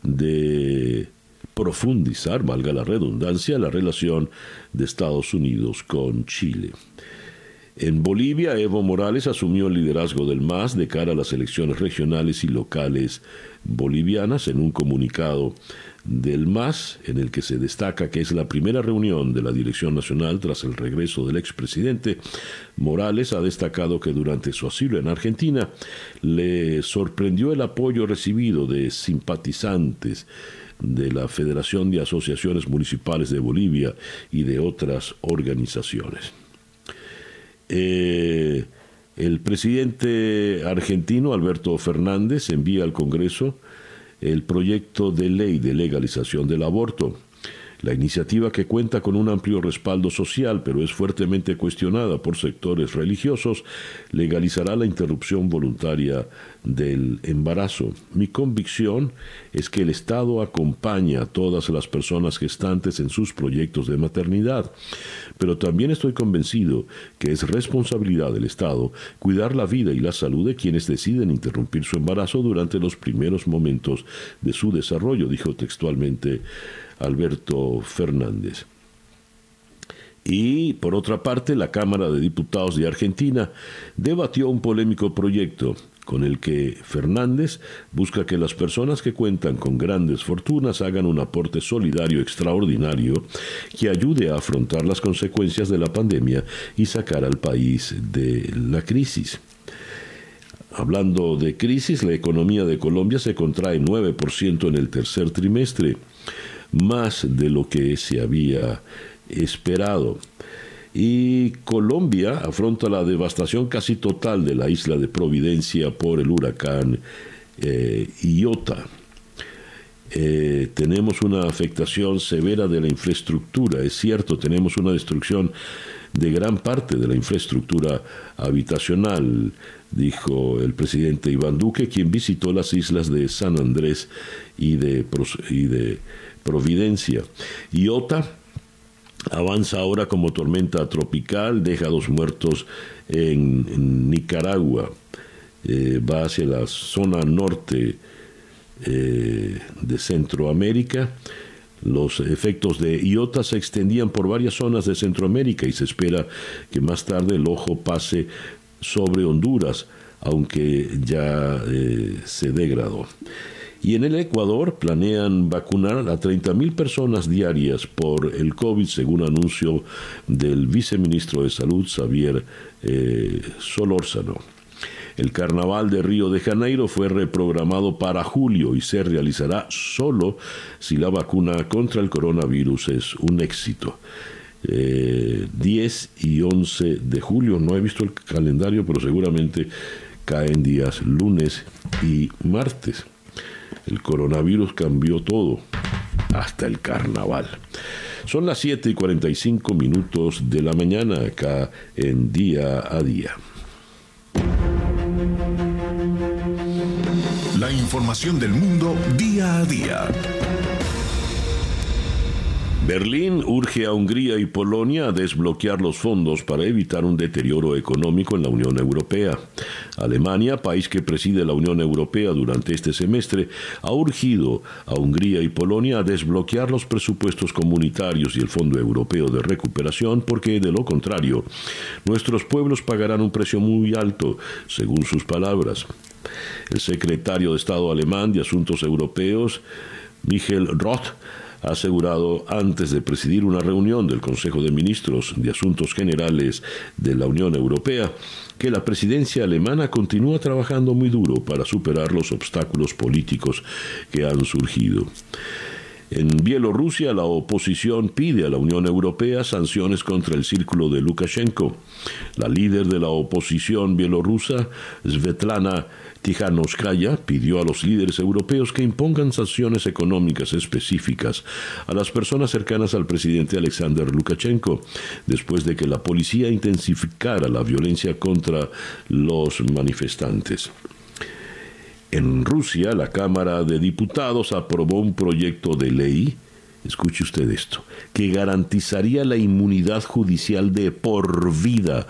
de profundizar, valga la redundancia, la relación de Estados Unidos con Chile. En Bolivia, Evo Morales asumió el liderazgo del MAS de cara a las elecciones regionales y locales bolivianas en un comunicado del MAS en el que se destaca que es la primera reunión de la Dirección Nacional tras el regreso del expresidente. Morales ha destacado que durante su asilo en Argentina le sorprendió el apoyo recibido de simpatizantes de la Federación de Asociaciones Municipales de Bolivia y de otras organizaciones. Eh, el presidente argentino Alberto Fernández envía al Congreso el proyecto de ley de legalización del aborto. La iniciativa que cuenta con un amplio respaldo social, pero es fuertemente cuestionada por sectores religiosos, legalizará la interrupción voluntaria del embarazo. Mi convicción es que el Estado acompaña a todas las personas gestantes en sus proyectos de maternidad, pero también estoy convencido que es responsabilidad del Estado cuidar la vida y la salud de quienes deciden interrumpir su embarazo durante los primeros momentos de su desarrollo, dijo textualmente Alberto Fernández. Y, por otra parte, la Cámara de Diputados de Argentina debatió un polémico proyecto con el que Fernández busca que las personas que cuentan con grandes fortunas hagan un aporte solidario extraordinario que ayude a afrontar las consecuencias de la pandemia y sacar al país de la crisis. Hablando de crisis, la economía de Colombia se contrae 9% en el tercer trimestre, más de lo que se había esperado y Colombia afronta la devastación casi total de la isla de Providencia por el huracán eh, Iota. Eh, tenemos una afectación severa de la infraestructura, es cierto, tenemos una destrucción de gran parte de la infraestructura habitacional, dijo el presidente Iván Duque, quien visitó las islas de San Andrés y de, y de Providencia. Iota avanza ahora como tormenta tropical, deja dos muertos en, Nicaragua, eh, va hacia la zona norte eh, de Centroamérica. Los efectos de Iota se extendían por varias zonas de Centroamérica y se espera que más tarde el ojo pase sobre Honduras, aunque ya eh, se degradó. Y en el Ecuador planean vacunar a 30.000 personas diarias por el COVID, según anuncio del viceministro de Salud, Xavier eh, Solórzano. El carnaval de Río de Janeiro fue reprogramado para julio y se realizará solo si la vacuna contra el coronavirus es un éxito. 10 eh, y 11 de julio, no he visto el calendario, pero seguramente caen días lunes y martes. El coronavirus cambió todo, hasta el carnaval. Son las 7 y 45 minutos de la mañana acá en día a día. La información del mundo día a día. Berlín urge a Hungría y Polonia a desbloquear los fondos para evitar un deterioro económico en la Unión Europea. Alemania, país que preside la Unión Europea durante este semestre, ha urgido a Hungría y Polonia a desbloquear los presupuestos comunitarios y el Fondo Europeo de Recuperación porque, de lo contrario, nuestros pueblos pagarán un precio muy alto, según sus palabras. El secretario de Estado alemán de Asuntos Europeos, Michael Roth, ha asegurado antes de presidir una reunión del Consejo de Ministros de Asuntos Generales de la Unión Europea que la presidencia alemana continúa trabajando muy duro para superar los obstáculos políticos que han surgido. En Bielorrusia, la oposición pide a la Unión Europea sanciones contra el círculo de Lukashenko. La líder de la oposición bielorrusa, Svetlana Tijanowskaya pidió a los líderes europeos que impongan sanciones económicas específicas a las personas cercanas al presidente Alexander Lukashenko, después de que la policía intensificara la violencia contra los manifestantes. En Rusia, la Cámara de Diputados aprobó un proyecto de ley, escuche usted esto, que garantizaría la inmunidad judicial de por vida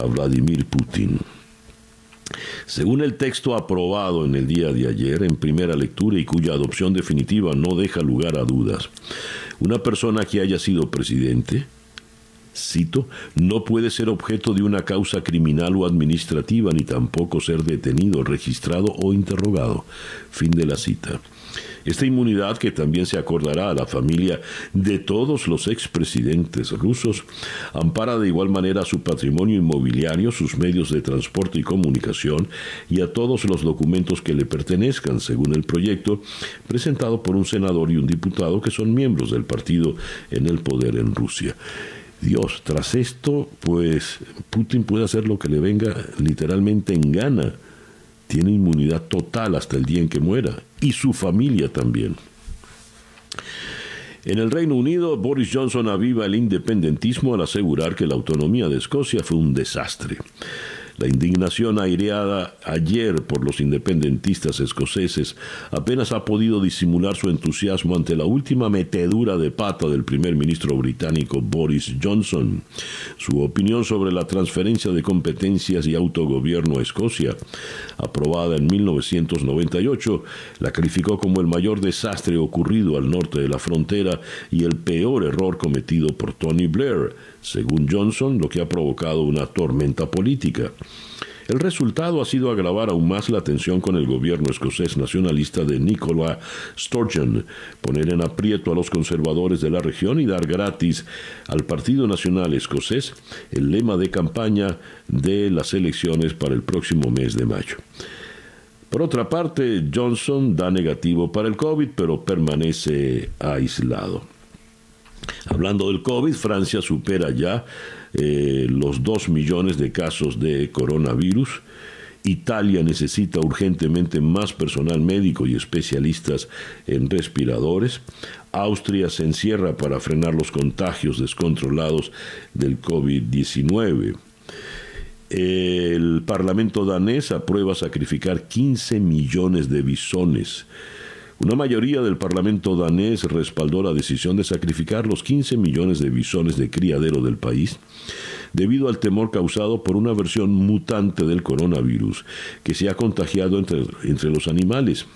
a Vladimir Putin. Según el texto aprobado en el día de ayer en primera lectura y cuya adopción definitiva no deja lugar a dudas, una persona que haya sido presidente, cito, no puede ser objeto de una causa criminal o administrativa ni tampoco ser detenido, registrado o interrogado. Fin de la cita. Esta inmunidad, que también se acordará a la familia de todos los expresidentes rusos, ampara de igual manera su patrimonio inmobiliario, sus medios de transporte y comunicación y a todos los documentos que le pertenezcan, según el proyecto presentado por un senador y un diputado que son miembros del partido en el poder en Rusia. Dios, tras esto, pues Putin puede hacer lo que le venga literalmente en gana tiene inmunidad total hasta el día en que muera, y su familia también. En el Reino Unido, Boris Johnson aviva el independentismo al asegurar que la autonomía de Escocia fue un desastre. La indignación aireada ayer por los independentistas escoceses apenas ha podido disimular su entusiasmo ante la última metedura de pata del primer ministro británico Boris Johnson. Su opinión sobre la transferencia de competencias y autogobierno a Escocia, aprobada en 1998, la calificó como el mayor desastre ocurrido al norte de la frontera y el peor error cometido por Tony Blair según Johnson, lo que ha provocado una tormenta política. El resultado ha sido agravar aún más la tensión con el gobierno escocés nacionalista de Nicola Sturgeon, poner en aprieto a los conservadores de la región y dar gratis al Partido Nacional Escocés el lema de campaña de las elecciones para el próximo mes de mayo. Por otra parte, Johnson da negativo para el COVID, pero permanece aislado. Hablando del COVID, Francia supera ya eh, los 2 millones de casos de coronavirus. Italia necesita urgentemente más personal médico y especialistas en respiradores. Austria se encierra para frenar los contagios descontrolados del COVID-19. El Parlamento danés aprueba sacrificar 15 millones de bisones una mayoría del Parlamento danés respaldó la decisión de sacrificar los 15 millones de bisones de criadero del país debido al temor causado por una versión mutante del coronavirus que se ha contagiado entre, entre los animales.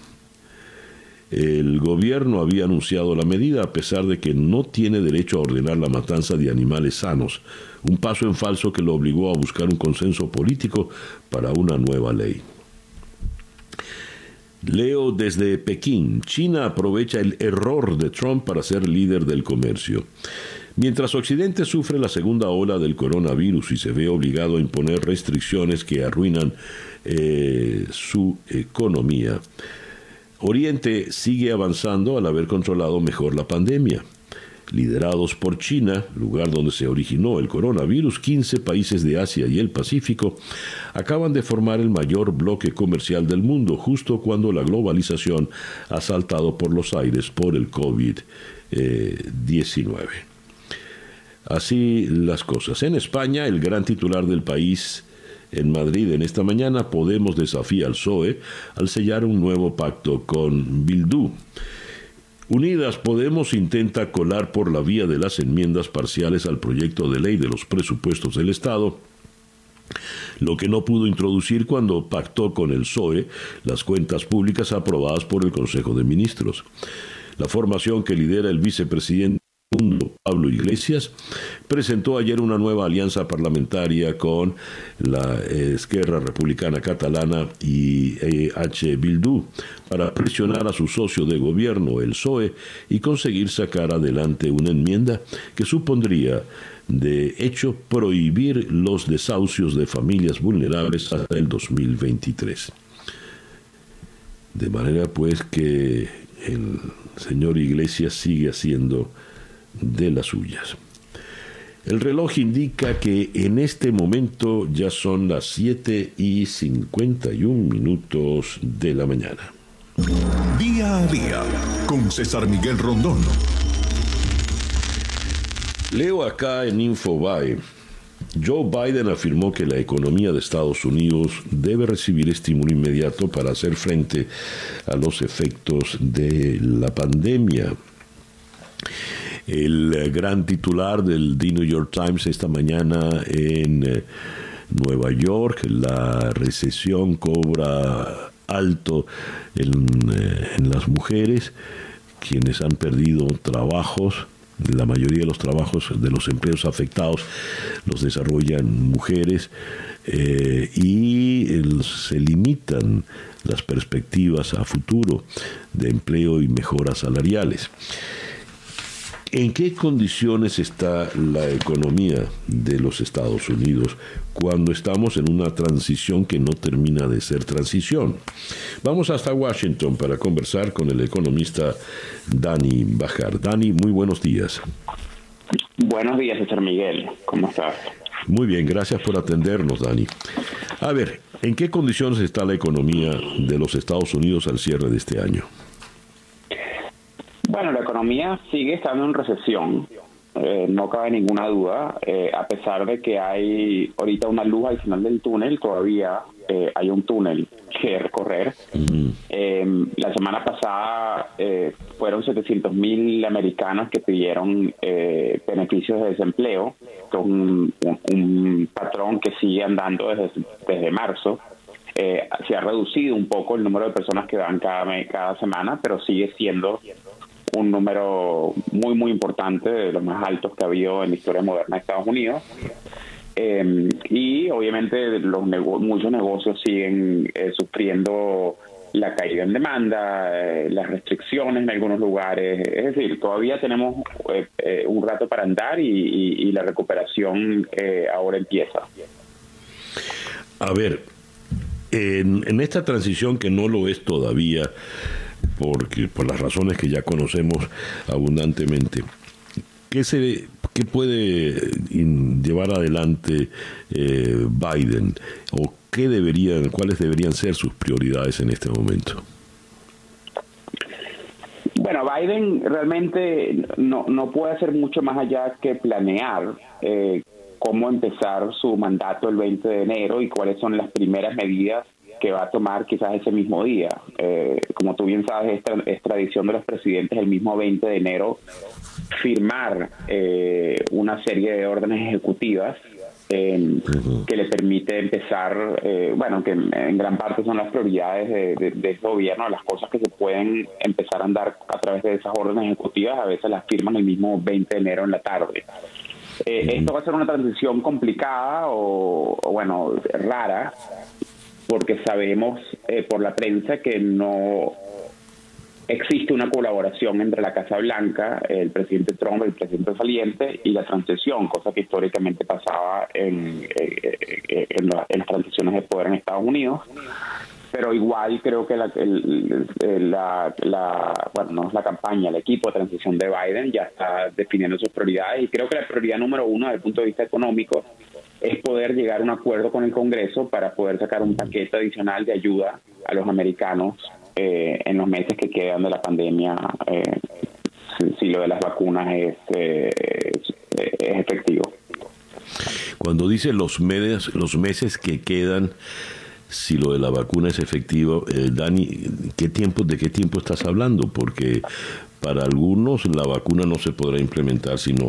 El gobierno había anunciado la medida a pesar de que no tiene derecho a ordenar la matanza de animales sanos, un paso en falso que lo obligó a buscar un consenso político para una nueva ley. Leo desde Pekín. China aprovecha el error de Trump para ser líder del comercio. Mientras Occidente sufre la segunda ola del coronavirus y se ve obligado a imponer restricciones que arruinan eh, su economía, Oriente sigue avanzando al haber controlado mejor la pandemia liderados por China, lugar donde se originó el coronavirus, 15 países de Asia y el Pacífico acaban de formar el mayor bloque comercial del mundo, justo cuando la globalización ha saltado por los aires por el COVID-19. Así las cosas. En España, el gran titular del país, en Madrid en esta mañana, Podemos desafía al PSOE al sellar un nuevo pacto con Bildu. Unidas Podemos intenta colar por la vía de las enmiendas parciales al proyecto de ley de los presupuestos del Estado lo que no pudo introducir cuando pactó con el PSOE las cuentas públicas aprobadas por el Consejo de Ministros. La formación que lidera el vicepresidente Pablo Iglesias, presentó ayer una nueva alianza parlamentaria con la Esquerra Republicana Catalana y H. Bildu para presionar a su socio de gobierno, el PSOE, y conseguir sacar adelante una enmienda que supondría de hecho prohibir los desahucios de familias vulnerables hasta el 2023. De manera pues que el señor Iglesias sigue haciendo de las suyas. El reloj indica que en este momento ya son las 7 y 51 minutos de la mañana. Día a día con César Miguel Rondón. Leo acá en Infobae. Joe Biden afirmó que la economía de Estados Unidos debe recibir estímulo inmediato para hacer frente a los efectos de la pandemia. El eh, gran titular del The New York Times esta mañana en eh, Nueva York, la recesión cobra alto eh, en las mujeres, quienes han perdido trabajos la mayoría de los trabajos de los empleos afectados los desarrollan mujeres y se limitan las perspectivas a futuro de empleo y mejoras salariales. ¿En qué condiciones está la economía de los Estados Unidos cuando estamos en una transición que no termina de ser transición? Vamos hasta Washington para conversar con el economista Dani Bajar. Dani, muy buenos días. Buenos días, César Miguel. ¿Cómo estás? Muy bien, gracias por atendernos, Dani. A ver, ¿en qué condiciones está la economía de los Estados Unidos al cierre de este año? Bueno, la economía sigue estando en recesión, eh, no cabe ninguna duda, eh, a pesar de que hay ahorita una luz al final del túnel, todavía eh, hay un túnel que recorrer. Em, la semana pasada fueron 700 mil americanos que pidieron beneficios de desempleo, con un, patrón que sigue andando desde, desde marzo. se ha reducido un poco el número de personas que dan cada, cada semana, pero sigue siendo un número muy, muy importante, de los más altos que ha habido en la historia moderna de Estados Unidos. Em, y obviamente los muchos negocios siguen eh, sufriendo la caída en demanda, eh, las restricciones en algunos lugares. Es decir, todavía tenemos eh, un rato para andar y, la recuperación ahora empieza. A ver, en, en, esta transición que no lo es todavía, porque por las razones que ya conocemos abundantemente, ¿qué se ¿Qué puede llevar adelante eh, Biden o qué deberían, cuáles deberían ser sus prioridades en este momento? Bueno, Biden realmente no, no puede hacer mucho más allá que planear eh, cómo empezar su mandato el 20 de enero y cuáles son las primeras medidas que va a tomar quizás ese mismo día. Eh, como tú bien sabes, es, tradición de los presidentes el mismo 20 de enero firmar una una serie de órdenes ejecutivas eh, que le permite empezar, eh, bueno, que en gran parte son las prioridades de, de, este gobierno, las cosas que se pueden empezar a andar a través de esas órdenes ejecutivas, a veces las firman el mismo 20 de enero en la tarde. Eh, esto va a ser una transición complicada o, o bueno, rara, porque sabemos por la prensa que no existe una colaboración entre la Casa Blanca, el presidente Trump, el presidente saliente y la transición, cosa que históricamente pasaba en, eh, eh, en, las transiciones de poder en Estados Unidos. Pero igual creo que la, la, la, bueno, no es la campaña, el equipo de transición de Biden ya está definiendo sus prioridades y creo que la prioridad número uno desde el punto de vista económico es poder llegar a un acuerdo con el Congreso para poder sacar un paquete adicional de ayuda a los americanos eh, en los meses que quedan de la pandemia, eh, si, lo de las vacunas es, eh, es, efectivo. Cuando dice los meses, los meses que quedan, si lo de la vacuna es efectivo, Dani, ¿qué tiempo, ¿de qué tiempo estás hablando? Porque para algunos la vacuna no se podrá implementar sino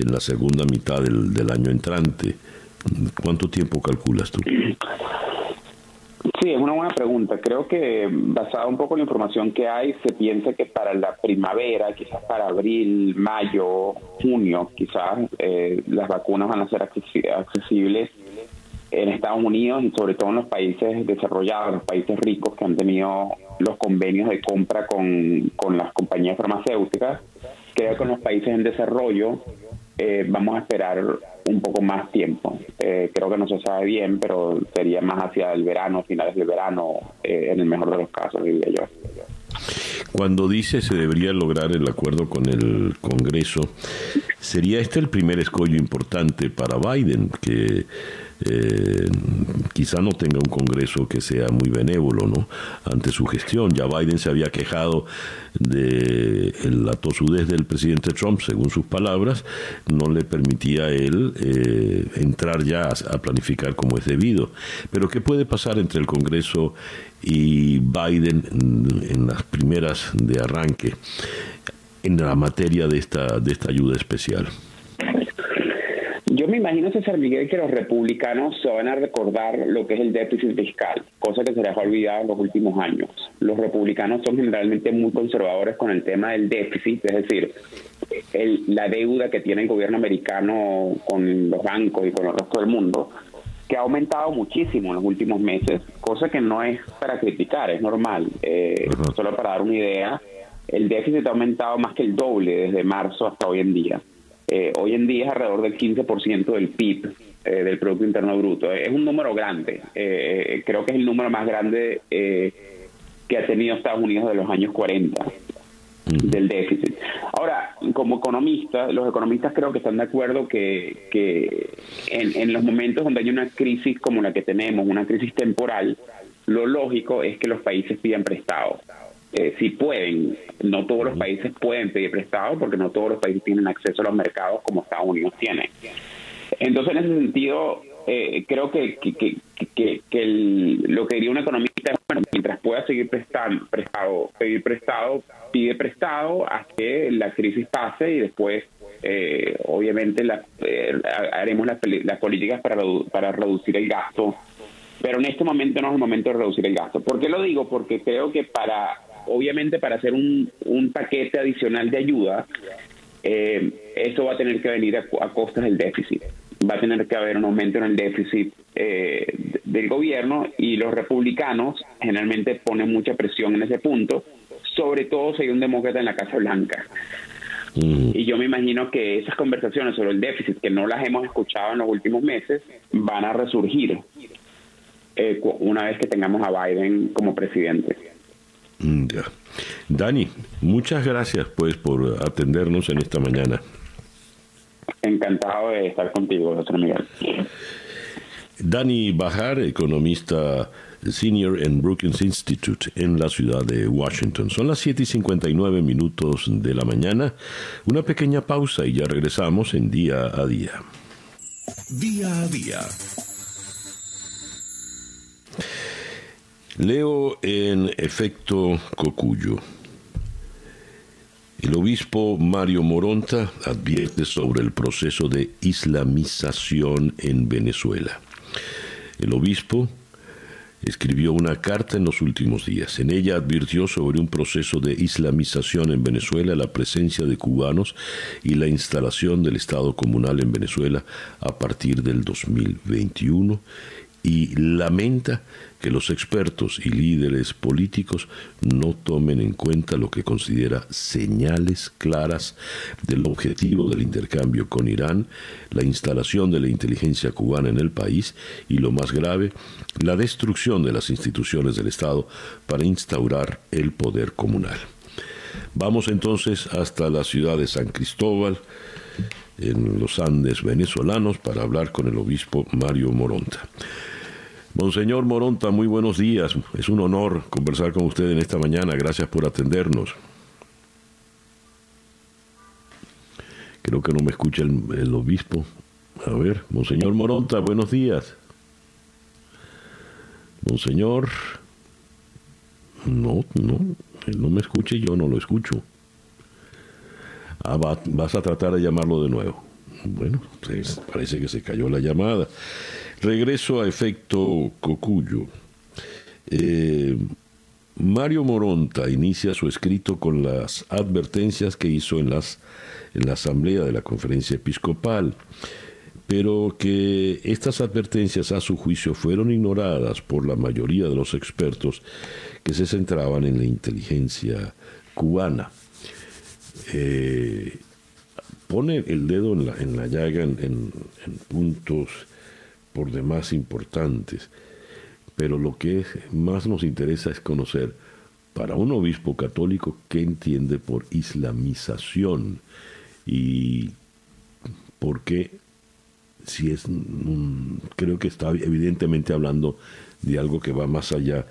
en la segunda mitad del, año entrante. ¿Cuánto tiempo calculas tú? Sí, es una buena pregunta. Creo que basada un poco en la información que hay, se piensa que para la primavera, quizás para abril, mayo, junio, quizás eh, las vacunas van a ser accesibles en Estados Unidos y sobre todo en los países desarrollados, los países ricos que han tenido los convenios de compra con, con las compañías farmacéuticas. Creo que en los países en desarrollo eh, vamos a esperar un poco más tiempo. Eh, creo que no se sabe bien, pero sería más hacia el verano, finales del verano, eh, en el mejor de los casos, diría yo. Cuando dice se debería lograr el acuerdo con el Congreso, ¿sería este el primer escollo importante para Biden? Que eh, quizá no tenga un Congreso que sea muy benévolo ¿no? ante su gestión. Ya Biden se había quejado de la tosudez del presidente Trump, según sus palabras, no le permitía a él eh, entrar ya a, planificar como es debido. Pero ¿qué puede pasar entre el Congreso y Biden en las primeras de arranque en la materia de esta, de esta ayuda especial? Yo me imagino, César Miguel, que los republicanos se van a recordar lo que es el déficit fiscal, cosa que se les ha olvidado en los últimos años. Los republicanos son generalmente muy conservadores con el tema del déficit, es decir, la deuda que tiene el gobierno americano con los bancos y con el resto del mundo, que ha aumentado muchísimo en los últimos meses, cosa que no es para criticar, es normal. Eh, solo para dar una idea, el déficit ha aumentado más que el doble desde marzo hasta hoy en día. Eh, hoy en día es alrededor del 15% del PIB, eh, del Producto Interno Bruto. Es un número grande, eh, creo que es el número más grande que ha tenido Estados Unidos de los años 40 del déficit. Ahora, como economista, los economistas creo que están de acuerdo que, que en, en, los momentos donde hay una crisis como la que tenemos, una crisis temporal, lo lógico es que los países pidan prestado eh, si pueden. No todos los países pueden pedir prestado porque no todos los países tienen acceso a los mercados como Estados Unidos tiene. Entonces, en ese sentido, eh, creo que, que, que, lo que diría un economista es, bueno, mientras pueda seguir prestando, prestado, pedir prestado, pide prestado hasta que la crisis pase y después, eh, obviamente, la, eh, haremos las, las políticas para, para reducir el gasto pero en este momento no es el momento de reducir el gasto. ¿Por qué lo digo? Porque creo que para obviamente para hacer un, un paquete adicional de ayuda, eh, eso va a tener que venir a, costas del déficit. va a tener que haber un aumento en el déficit eh, del gobierno y los republicanos generalmente ponen mucha presión en ese punto, sobre todo si hay un demócrata en la Casa Blanca. Mm. Y yo me imagino que esas conversaciones sobre el déficit, que no las hemos escuchado en los últimos meses, van a resurgir eh, una vez que tengamos a Biden como presidente. Mm, Dani, muchas gracias pues por atendernos en esta mañana. Encantado de estar contigo, doctor Miguel. Dani Bajar, economista senior en Brookings Institute en la ciudad de Washington. Son las 7 y 59 minutos de la mañana. Una pequeña pausa y ya regresamos en día a día. Día a día. Leo en efecto Cocuyo. El obispo Mario Moronta advierte sobre el proceso de islamización en Venezuela. El obispo escribió una carta en los últimos días. En ella advirtió sobre un proceso de islamización en Venezuela, la presencia de cubanos y la instalación del Estado comunal en Venezuela a partir del 2021 y lamenta que los expertos y líderes políticos no tomen en cuenta lo que considera señales claras del objetivo del intercambio con Irán, la instalación de la inteligencia cubana en el país y, lo más grave, la destrucción de las instituciones del Estado para instaurar el poder comunal. Vamos entonces hasta la ciudad de San Cristóbal, en los Andes venezolanos, para hablar con el obispo Mario Moronta. Monseñor Moronta, muy buenos días. Es un honor conversar con usted en esta mañana. Gracias por atendernos. Creo que no me escucha el, obispo. A ver, Monseñor Moronta, buenos días. Monseñor. No, no, él no me escucha y yo no lo escucho. Ah, vas a tratar de llamarlo de nuevo. Bueno, pues, parece que se cayó la llamada. Regreso a efecto Cocuyo. Eh, Mario Moronta inicia su escrito con las advertencias que hizo en, las, en la asamblea de la conferencia episcopal, pero que estas advertencias a su juicio fueron ignoradas por la mayoría de los expertos que se centraban en la inteligencia cubana. Eh, pone el dedo en la, en la llaga en, en puntos por demás importantes, pero lo que más nos interesa es conocer para un obispo católico qué entiende por islamización y por qué si es creo que está evidentemente hablando de algo que va más allá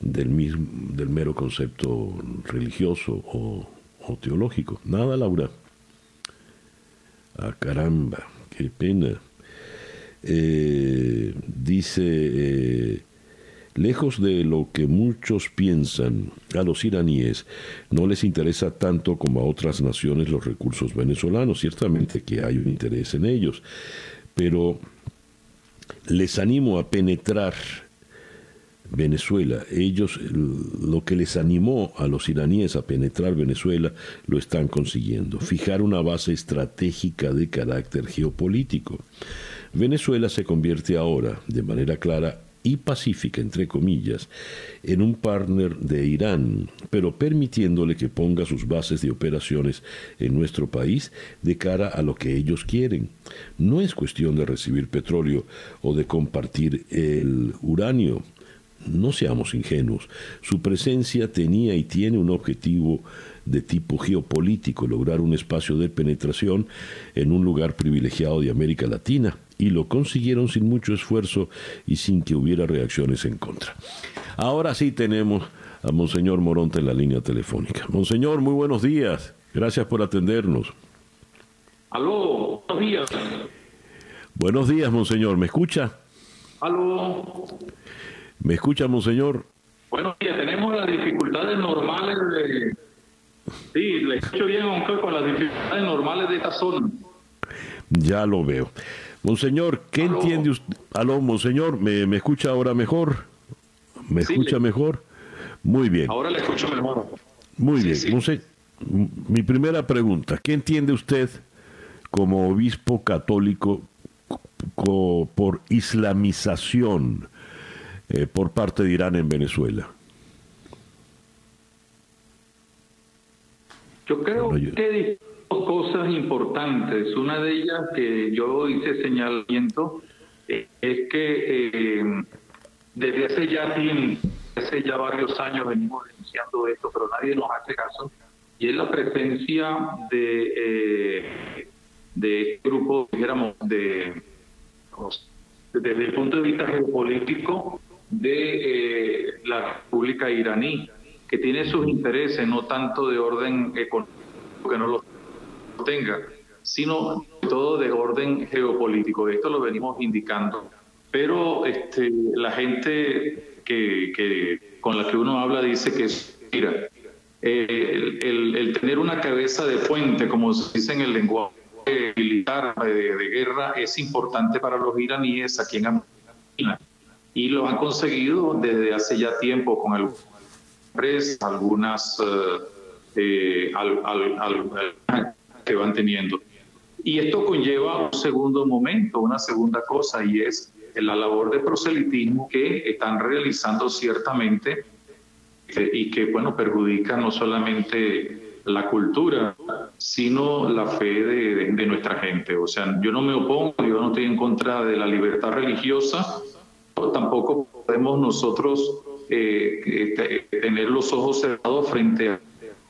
del mismo del mero concepto religioso o, o teológico. Nada, Laura. Ah, caramba, qué pena. Eh, dice, eh, lejos de lo que muchos piensan, a los iraníes no les interesa tanto como a otras naciones los recursos venezolanos, ciertamente que hay un interés en ellos, pero les animo a penetrar Venezuela. Ellos, lo que les animó a los iraníes a penetrar Venezuela, lo están consiguiendo. Fijar una base estratégica de carácter geopolítico. Venezuela se convierte ahora, de manera clara y pacífica, entre comillas, en un partner de Irán, pero permitiéndole que ponga sus bases de operaciones en nuestro país de cara a lo que ellos quieren. No es cuestión de recibir petróleo o de compartir el uranio. No seamos ingenuos. Su presencia tenía y tiene un objetivo de tipo geopolítico, lograr un espacio de penetración en un lugar privilegiado de América Latina y lo consiguieron sin mucho esfuerzo y sin que hubiera reacciones en contra. Ahora sí tenemos a Monseñor Moronta en la línea telefónica. Monseñor, muy buenos días. Gracias por atendernos. Aló, buenos días. Buenos días, Monseñor. ¿Me escucha? Aló. ¿Me escucha, Monseñor? Buenos días. Tenemos las dificultades normales de... Sí, le escucho bien, aunque con las dificultades normales de esta zona. Ya lo veo. Monseñor, ¿qué entiende usted? Aló, Monseñor, ¿me, ¿me, escucha ahora mejor? ¿Me escucha mejor? Muy bien. Ahora le escucho mejor. Muy bien. mi primera pregunta, ¿qué entiende usted como obispo católico por islamización eh, por parte de Irán en Venezuela? Yo creo que dos cosas importantes. Una de ellas que yo hice señalamiento eh, es que eh, desde hace ya varios años venimos denunciando esto, pero nadie nos hace caso, y es la presencia de, eh, de grupo, dijéramos, de, desde el punto de vista geopolítico de la República iraní que tiene sus intereses, no tanto de orden económico, que no lo tenga, sino todo de orden geopolítico. Esto lo venimos indicando. Pero este, la gente que, que con la que uno habla dice que, mira, el, el, tener una cabeza de puente, como se dice en el lenguaje militar de, de guerra, es importante para los iraníes aquí en América. Y lo han conseguido desde hace ya tiempo con el algunas eh, eh, que van teniendo. Y esto conlleva un segundo momento, una segunda cosa, y es la labor de proselitismo que están realizando ciertamente eh, y que, bueno, perjudica no solamente la cultura, sino la fe de, de, nuestra gente. O sea, yo no me opongo, yo no estoy en contra de la libertad religiosa, tampoco podemos nosotros eh, tener los ojos cerrados frente al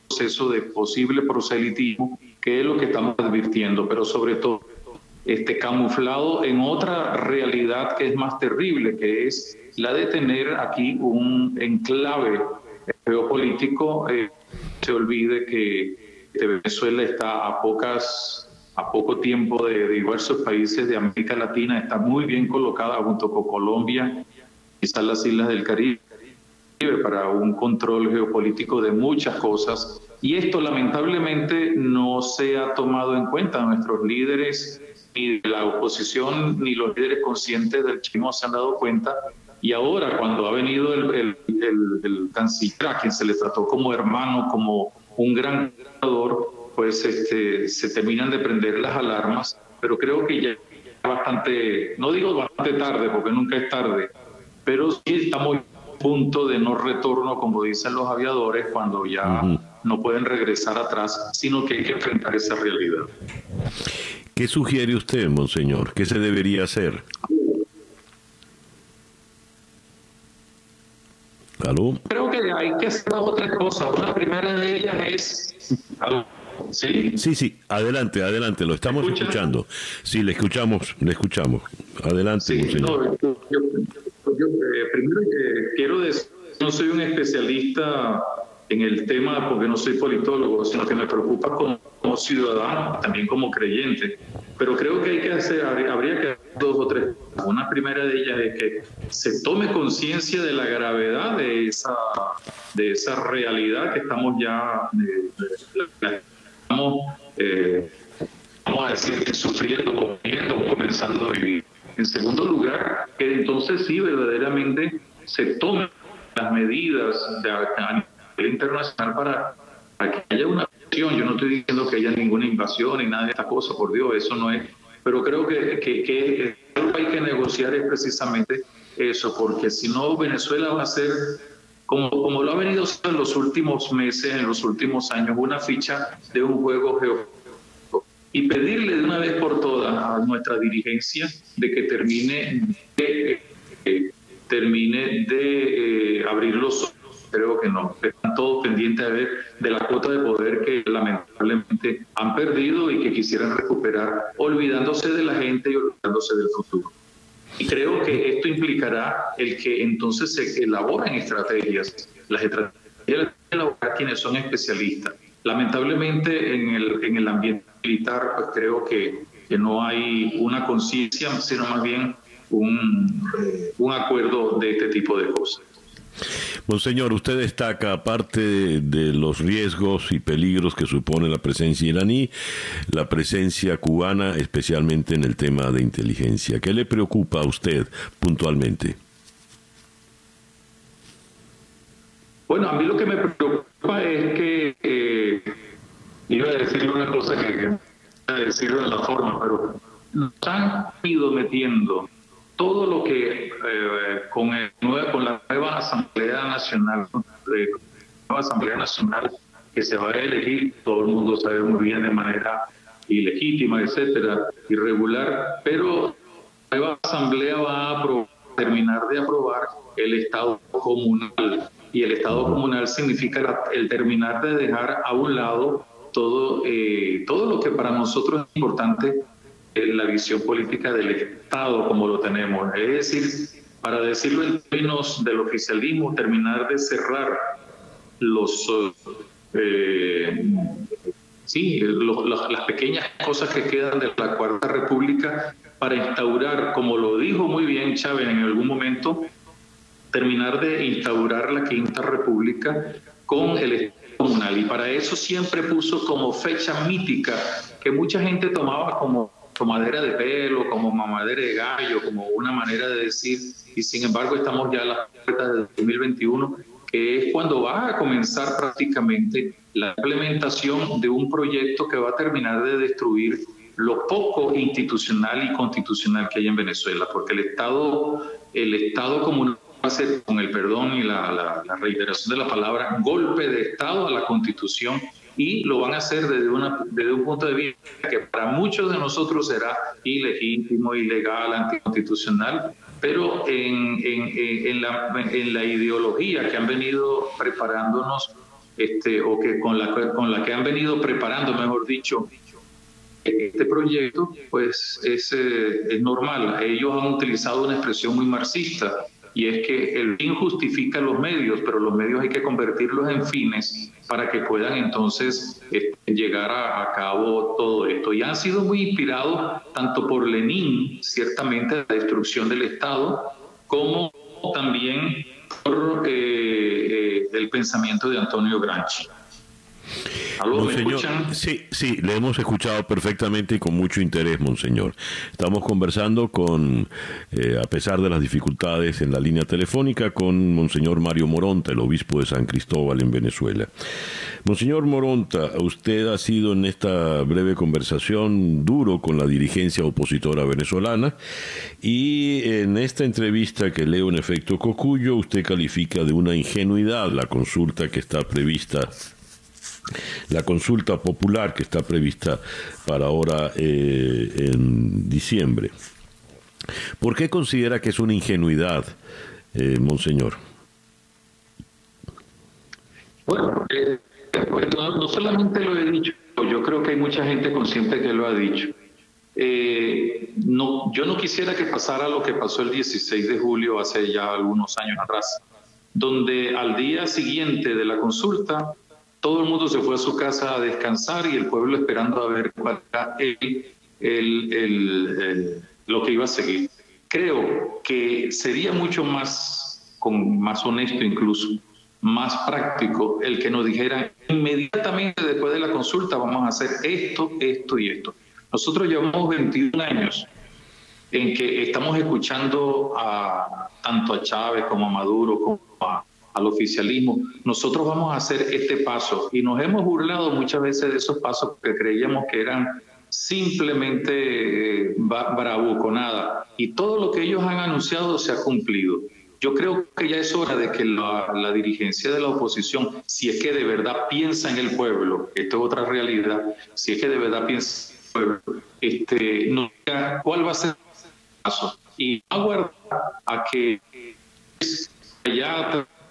proceso de posible proselitismo, que es lo que estamos advirtiendo, pero sobre todo este, camuflado en otra realidad que es más terrible, que es la de tener aquí un enclave geopolítico. Eh, se olvide que Venezuela está a pocas a poco tiempo de diversos países de América Latina, está muy bien colocada junto con Colombia, quizás las islas del Caribe para un control geopolítico de muchas cosas. Y esto lamentablemente no se ha tomado en cuenta. Nuestros líderes, ni la oposición, ni los líderes conscientes del chino se han dado cuenta. Y ahora, cuando ha venido el, el, canciller, a quien se le trató como hermano, como un gran ganador, pues este, se terminan de prender las alarmas. Pero creo que ya bastante, no digo bastante tarde, porque nunca es tarde, pero sí estamos punto de no retorno, como dicen los aviadores, cuando ya no pueden regresar atrás, sino que hay que enfrentar esa realidad. ¿Qué sugiere usted, monseñor? ¿Qué se debería hacer? ¿Aló? Creo que hay que hacer otras cosas. Una primera de ellas es... ¿Sí? sí, sí, adelante, adelante, lo estamos escuchando. Sí, le escuchamos, le escuchamos. Adelante, monseñor. Yo, eh, primero eh, quiero decir, no soy un especialista en el tema porque no soy politólogo, sino que me preocupa como, ciudadano, también como creyente. Pero creo que hay que hacer, habría que hacer dos o tres. Una primera de ellas es que se tome conciencia de la gravedad de esa, de esa realidad que estamos ya, estamos, eh, vamos a decir, sufriendo, comenzando a vivir. En segundo lugar, que entonces sí verdaderamente se tomen las medidas de, a nivel internacional para, que haya una. Yo no estoy diciendo que haya ninguna invasión ni nada de esta cosa, por Dios, eso no es. Pero creo que, que, lo que hay que negociar es precisamente eso, porque si no, Venezuela va a ser como, como, lo ha venido en los últimos meses, en los últimos años, una ficha de un juego geopolítico y pedirle de una vez por todas a nuestra dirigencia de que termine de, eh, termine de eh, abrir los ojos. Creo que no, están todos pendientes de ver de la cuota de poder que lamentablemente han perdido y que quisieran recuperar, olvidándose de la gente y olvidándose del futuro. Y creo que esto implicará el que entonces se elaboren estrategias, las estrategias de elaborar quienes son especialistas. Lamentablemente en el, en el ambiente militar, pues creo que, que no hay una conciencia, sino más bien un, un acuerdo de este tipo de cosas. Monseñor, usted destaca, aparte de, los riesgos y peligros que supone la presencia iraní, la presencia cubana, especialmente en el tema de inteligencia. ¿Qué le preocupa a usted puntualmente? Bueno, a mí lo que me preocupa es que eh, iba a decirle una cosa que, decirlo de la forma, pero nos han ido metiendo todo lo que eh, con, el, con la nueva Asamblea Nacional, eh, nueva Asamblea Nacional que se va a elegir, todo el mundo sabe muy bien de manera ilegítima, etcétera, irregular, pero la nueva Asamblea va a terminar de aprobar el Estado comunal. Y el Estado comunal significa el terminar de dejar a un lado todo, eh, todo lo que para nosotros es importante la visión política del Estado como lo tenemos. Es decir, para decirlo en términos del oficialismo, terminar de cerrar los, eh, sí, las pequeñas cosas que quedan de la Cuarta República para instaurar, como lo dijo muy bien Chávez en algún momento, terminar de instaurar la Quinta República con el comunal. Y para eso siempre puso como fecha mítica que mucha gente tomaba como tomadera de pelo, como mamadera de gallo, como una manera de decir, y sin embargo estamos ya a la puerta del 2021, que es cuando va a comenzar prácticamente la implementación de un proyecto que va a terminar de destruir lo poco institucional y constitucional que hay en Venezuela, porque el Estado, el Estado comunal ser, con el perdón y la, la reiteración de la palabra, golpe de Estado a la Constitución y lo van a hacer desde, una, desde un punto de vista que para muchos de nosotros será ilegítimo, ilegal, anticonstitucional, pero en, en, en, la, en la ideología que han venido preparándonos, este, o que con la, con la que han venido preparando, mejor dicho, este proyecto, pues es, eh, es normal. Ellos han utilizado una expresión muy marxista, y es que el fin justifica los medios, pero los medios hay que convertirlos en fines para que puedan entonces este, llegar a, cabo todo esto. Y han sido muy inspirados tanto por Lenin, ciertamente, la destrucción del Estado, como también por eh, eh, el pensamiento de Antonio Gramsci. Monseñor, sí, sí, le hemos escuchado perfectamente y con mucho interés, Monseñor. Estamos conversando con, eh, a pesar de las dificultades en la línea telefónica, con Monseñor Mario Moronta, el obispo de San Cristóbal en Venezuela. Monseñor Moronta, usted ha sido en esta breve conversación duro con la dirigencia opositora venezolana y en esta entrevista que leo en efecto Cocuyo, usted califica de una ingenuidad la consulta que está prevista la consulta popular que está prevista para ahora eh, en diciembre. ¿Por qué considera que es una ingenuidad, eh, Monseñor? Bueno, eh, pues no, solamente lo he dicho, yo creo que hay mucha gente consciente que lo ha dicho. no, yo no quisiera que pasara lo que pasó el 16 de julio hace ya algunos años atrás, donde al día siguiente de la consulta todo el mundo se fue a su casa a descansar y el pueblo esperando a ver cuál el, lo que iba a seguir. Creo que sería mucho más, con, más honesto incluso, más práctico el que nos dijera inmediatamente después de la consulta vamos a hacer esto, esto y esto. Nosotros llevamos 21 años en que estamos escuchando a, tanto a Chávez como a Maduro como a al oficialismo, nosotros vamos a hacer este paso. Y nos hemos burlado muchas veces de esos pasos porque creíamos que eran simplemente eh, bravuconada. Y todo lo que ellos han anunciado se ha cumplido. Yo creo que ya es hora de que la, dirigencia de la oposición, si es que de verdad piensa en el pueblo, esto es otra realidad, si es que de verdad piensa en el pueblo, este, no, cuál va a ser el paso. Y aguardar a que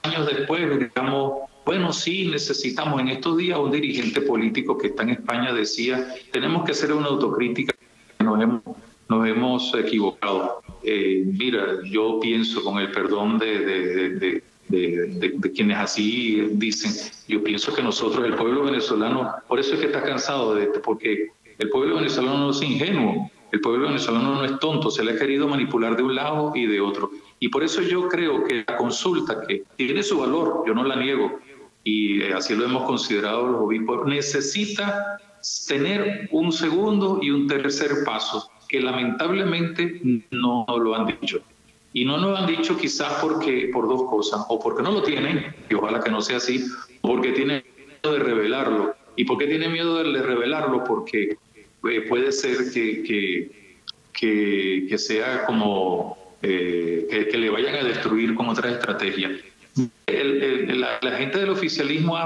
años después, digamos, bueno, sí, necesitamos en estos días un dirigente político que está en España decía, tenemos que hacer una autocrítica, nos hemos, nos hemos equivocado. Eh, mira, yo pienso con el perdón de, de, quienes así dicen, yo pienso que nosotros, el pueblo venezolano, por eso es que está cansado de esto, porque el pueblo venezolano no es ingenuo, el pueblo venezolano no es tonto, se le ha querido manipular de un lado y de otro. Y por eso yo creo que la consulta, que tiene su valor, yo no la niego, y eh, así lo hemos considerado los obispos, necesita tener un segundo y un tercer paso, que lamentablemente no, lo han dicho. Y no nos han dicho quizás porque, por dos cosas, o porque no lo tienen, y ojalá que no sea así, o porque tienen miedo de revelarlo. ¿Y por qué tienen miedo de revelarlo? Porque eh, puede ser que que, que sea como que, que, le vayan a destruir con otras estrategias. la, gente del oficialismo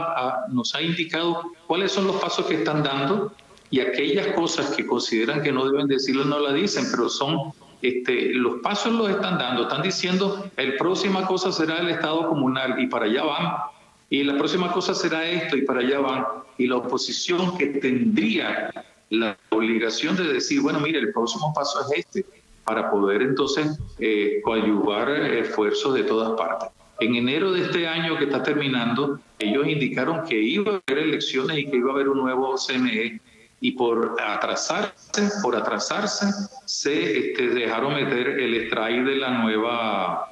nos ha indicado cuáles son los pasos que están dando y aquellas cosas que consideran que no deben decirlo no la dicen, pero son este, los pasos los están dando, están diciendo el próxima cosa será el Estado comunal y para allá van, y la próxima cosa será esto y para allá van, y la oposición que tendría la obligación de decir, bueno, mire, el próximo paso es este, para poder entonces eh, coadyuvar esfuerzos de todas partes. En enero de este año que está terminando, ellos indicaron que iba a haber elecciones y que iba a haber un nuevo CNE y por atrasarse, por atrasarse, se este, dejaron meter el strike de la nueva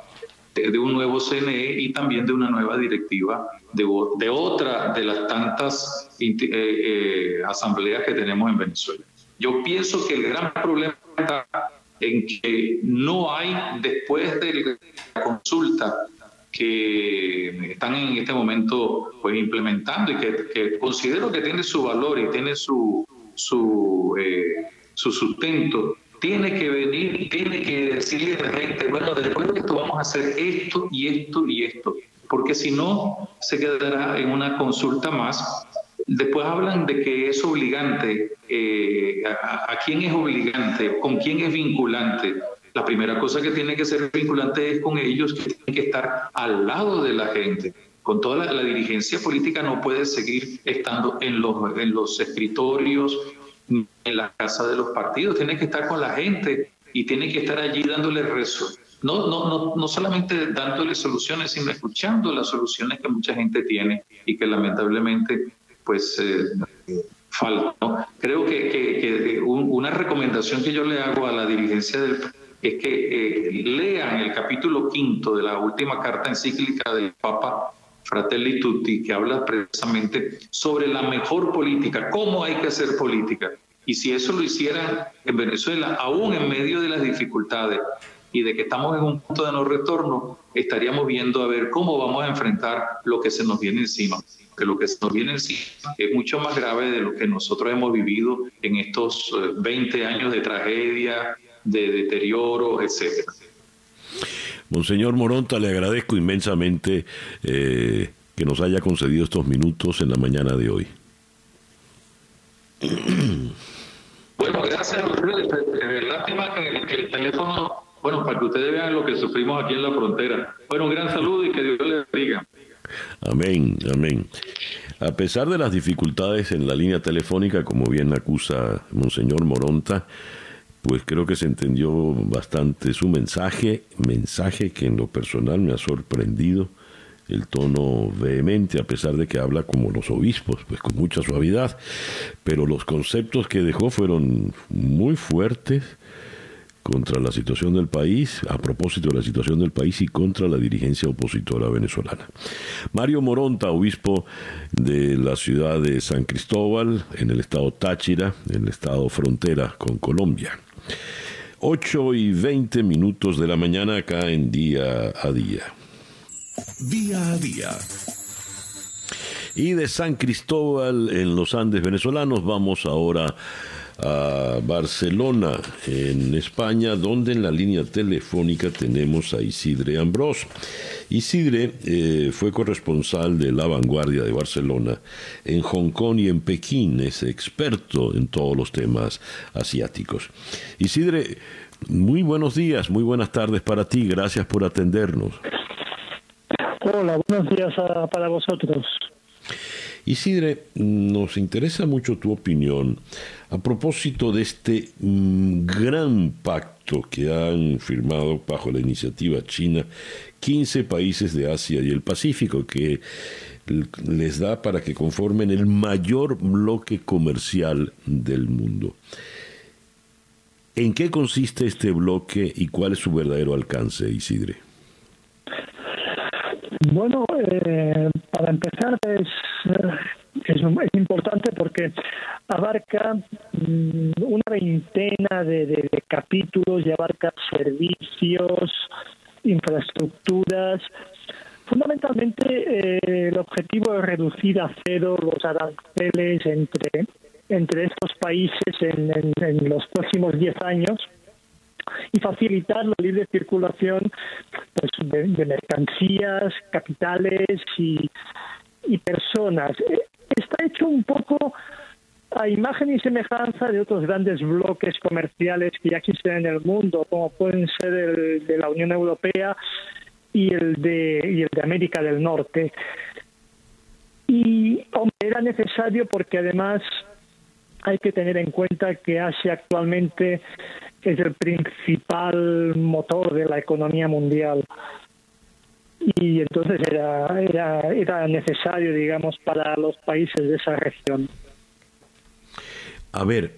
de un nuevo CNE y también de una nueva directiva de, de otra de las tantas eh, eh, asambleas que tenemos en Venezuela. Yo pienso que el gran problema está en que no hay, después de la consulta que están en este momento pues implementando y que considero que tiene su valor y tiene su, su, eh, su sustento, tiene que venir, tiene que decirle a la gente, bueno, después de esto vamos a hacer esto y esto y esto, porque si no, se quedará en una consulta más. Después hablan de que es obligante, eh, a, quién es obligante, con quién es vinculante. La primera cosa que tiene que ser vinculante es con ellos, que tienen que estar al lado de la gente con toda la, dirigencia política no puede seguir estando en los, en los escritorios, en la casa de los partidos, tiene que estar con la gente y tiene que estar allí dándole rezo. No, no, no, no solamente dándole soluciones, sino escuchando las soluciones que mucha gente tiene y que lamentablemente pues eh, faltan. Creo que, que, una recomendación que yo le hago a la dirigencia del es que eh, lean el capítulo quinto de la última carta encíclica del Papa Fratelli Tutti, que habla precisamente sobre la mejor política, cómo hay que hacer política. Y si eso lo hicieran en Venezuela, aún en medio de las dificultades y de que estamos en un punto de no retorno, estaríamos viendo a ver cómo vamos a enfrentar lo que se nos viene encima. Que lo que se nos viene encima es mucho más grave de lo que nosotros hemos vivido en estos 20 eh, años de tragedia, de deterioro, etcétera. Monseñor Moronta, le agradezco inmensamente eh, que nos haya concedido estos minutos en la mañana de hoy. Bueno, gracias a ustedes. Lástima que, que el teléfono, bueno, para que ustedes vean lo que sufrimos aquí en la frontera. Bueno, un gran saludo y que Dios les bendiga. Amén, amén. A pesar de las dificultades en la línea telefónica, como bien acusa Monseñor Moronta, pues creo que se entendió bastante su mensaje, mensaje que en lo personal me ha sorprendido, el tono vehemente, a pesar de que habla como los obispos, pues con mucha suavidad, pero los conceptos que dejó fueron muy fuertes contra la situación del país, a propósito de la situación del país y contra la dirigencia opositora venezolana. Mario Moronta, obispo de la ciudad de San Cristóbal, en el estado Táchira, en el estado frontera con Colombia. 8 y 20 minutos de la mañana acá en día a día. Día a día. Y de San Cristóbal en los Andes venezolanos vamos ahora a Barcelona, en España, donde en la línea telefónica tenemos a Isidre Ambrós. Isidre eh, fue corresponsal de La Vanguardia de Barcelona en Hong Kong y en Pekín, es experto en todos los temas asiáticos. Isidre, muy buenos días, muy buenas tardes para ti, gracias por atendernos. Hola, buenos días para vosotros. Isidre, nos interesa mucho tu opinión a propósito de este mm, gran pacto que han firmado bajo la iniciativa china 15 países de Asia y el Pacífico que les da para que conformen el mayor bloque comercial del mundo. ¿En qué consiste este bloque y cuál es su verdadero alcance, Isidre? Bueno, eh, para empezar es, es, importante porque abarca mm, una veintena de, capítulos y abarca servicios, infraestructuras. Fundamentalmente eh, el objetivo es reducir a cero los aranceles entre, entre estos países en, en los próximos diez años y facilitar la libre circulación pues, de, mercancías, capitales y, y personas. Eh, está hecho un poco a imagen y semejanza de otros grandes bloques comerciales que ya existen en el mundo, como pueden ser el de la Unión Europea y el de, y el de América del Norte. Y era necesario porque además hay que tener en cuenta que Asia actualmente es el principal motor de la economía mundial y entonces era, era, era necesario, digamos, para los países de esa región. A ver,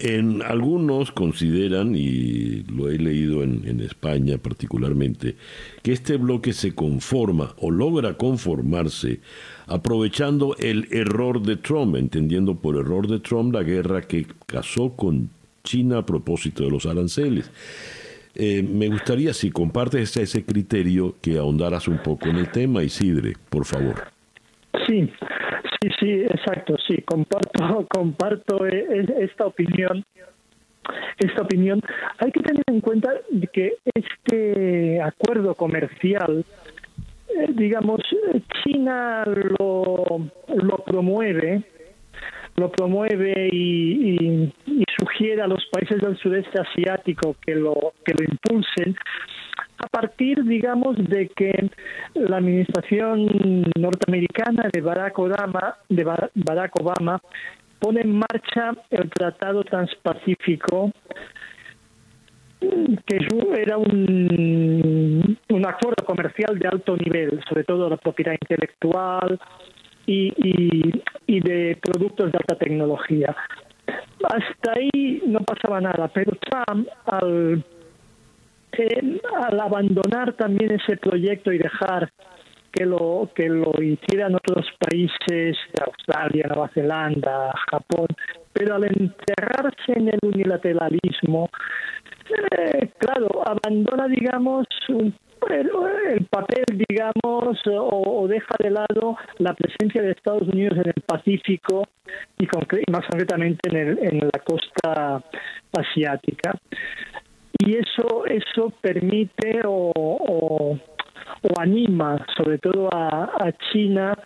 en algunos consideran, y lo he leído en, en, España particularmente, que este bloque se conforma o logra conformarse aprovechando el error de Trump, entendiendo por error de Trump la guerra que casó con China a propósito de los aranceles. Eh, me gustaría, si compartes ese criterio, que ahondaras un poco en el tema, Isidre, por favor. Sí, sí, sí, exacto, sí, comparto, comparto e, e, esta opinión. Esta opinión. Hay que tener en cuenta que este acuerdo comercial, eh, digamos, China lo, lo promueve lo promueve y, sugiere a los países del sudeste asiático que lo, que lo impulsen a partir, digamos, de que la administración norteamericana de Barack Obama, de Barack Obama pone en marcha el Tratado Transpacífico que era un, un acuerdo comercial de alto nivel, sobre todo la propiedad intelectual, y, y, de productos de alta tecnología. Hasta ahí no pasaba nada, pero Trump al, eh, al abandonar también ese proyecto y dejar que lo que lo hicieran otros países Australia, Nueva Zelanda, Japón, pero al enterrarse en el unilateralismo, eh, claro, abandona, digamos, un el papel, digamos, o, deja de lado la presencia de Estados Unidos en el Pacífico y, más concretamente en, el, en la costa asiática. Y eso, eso permite o, anima sobre todo a, China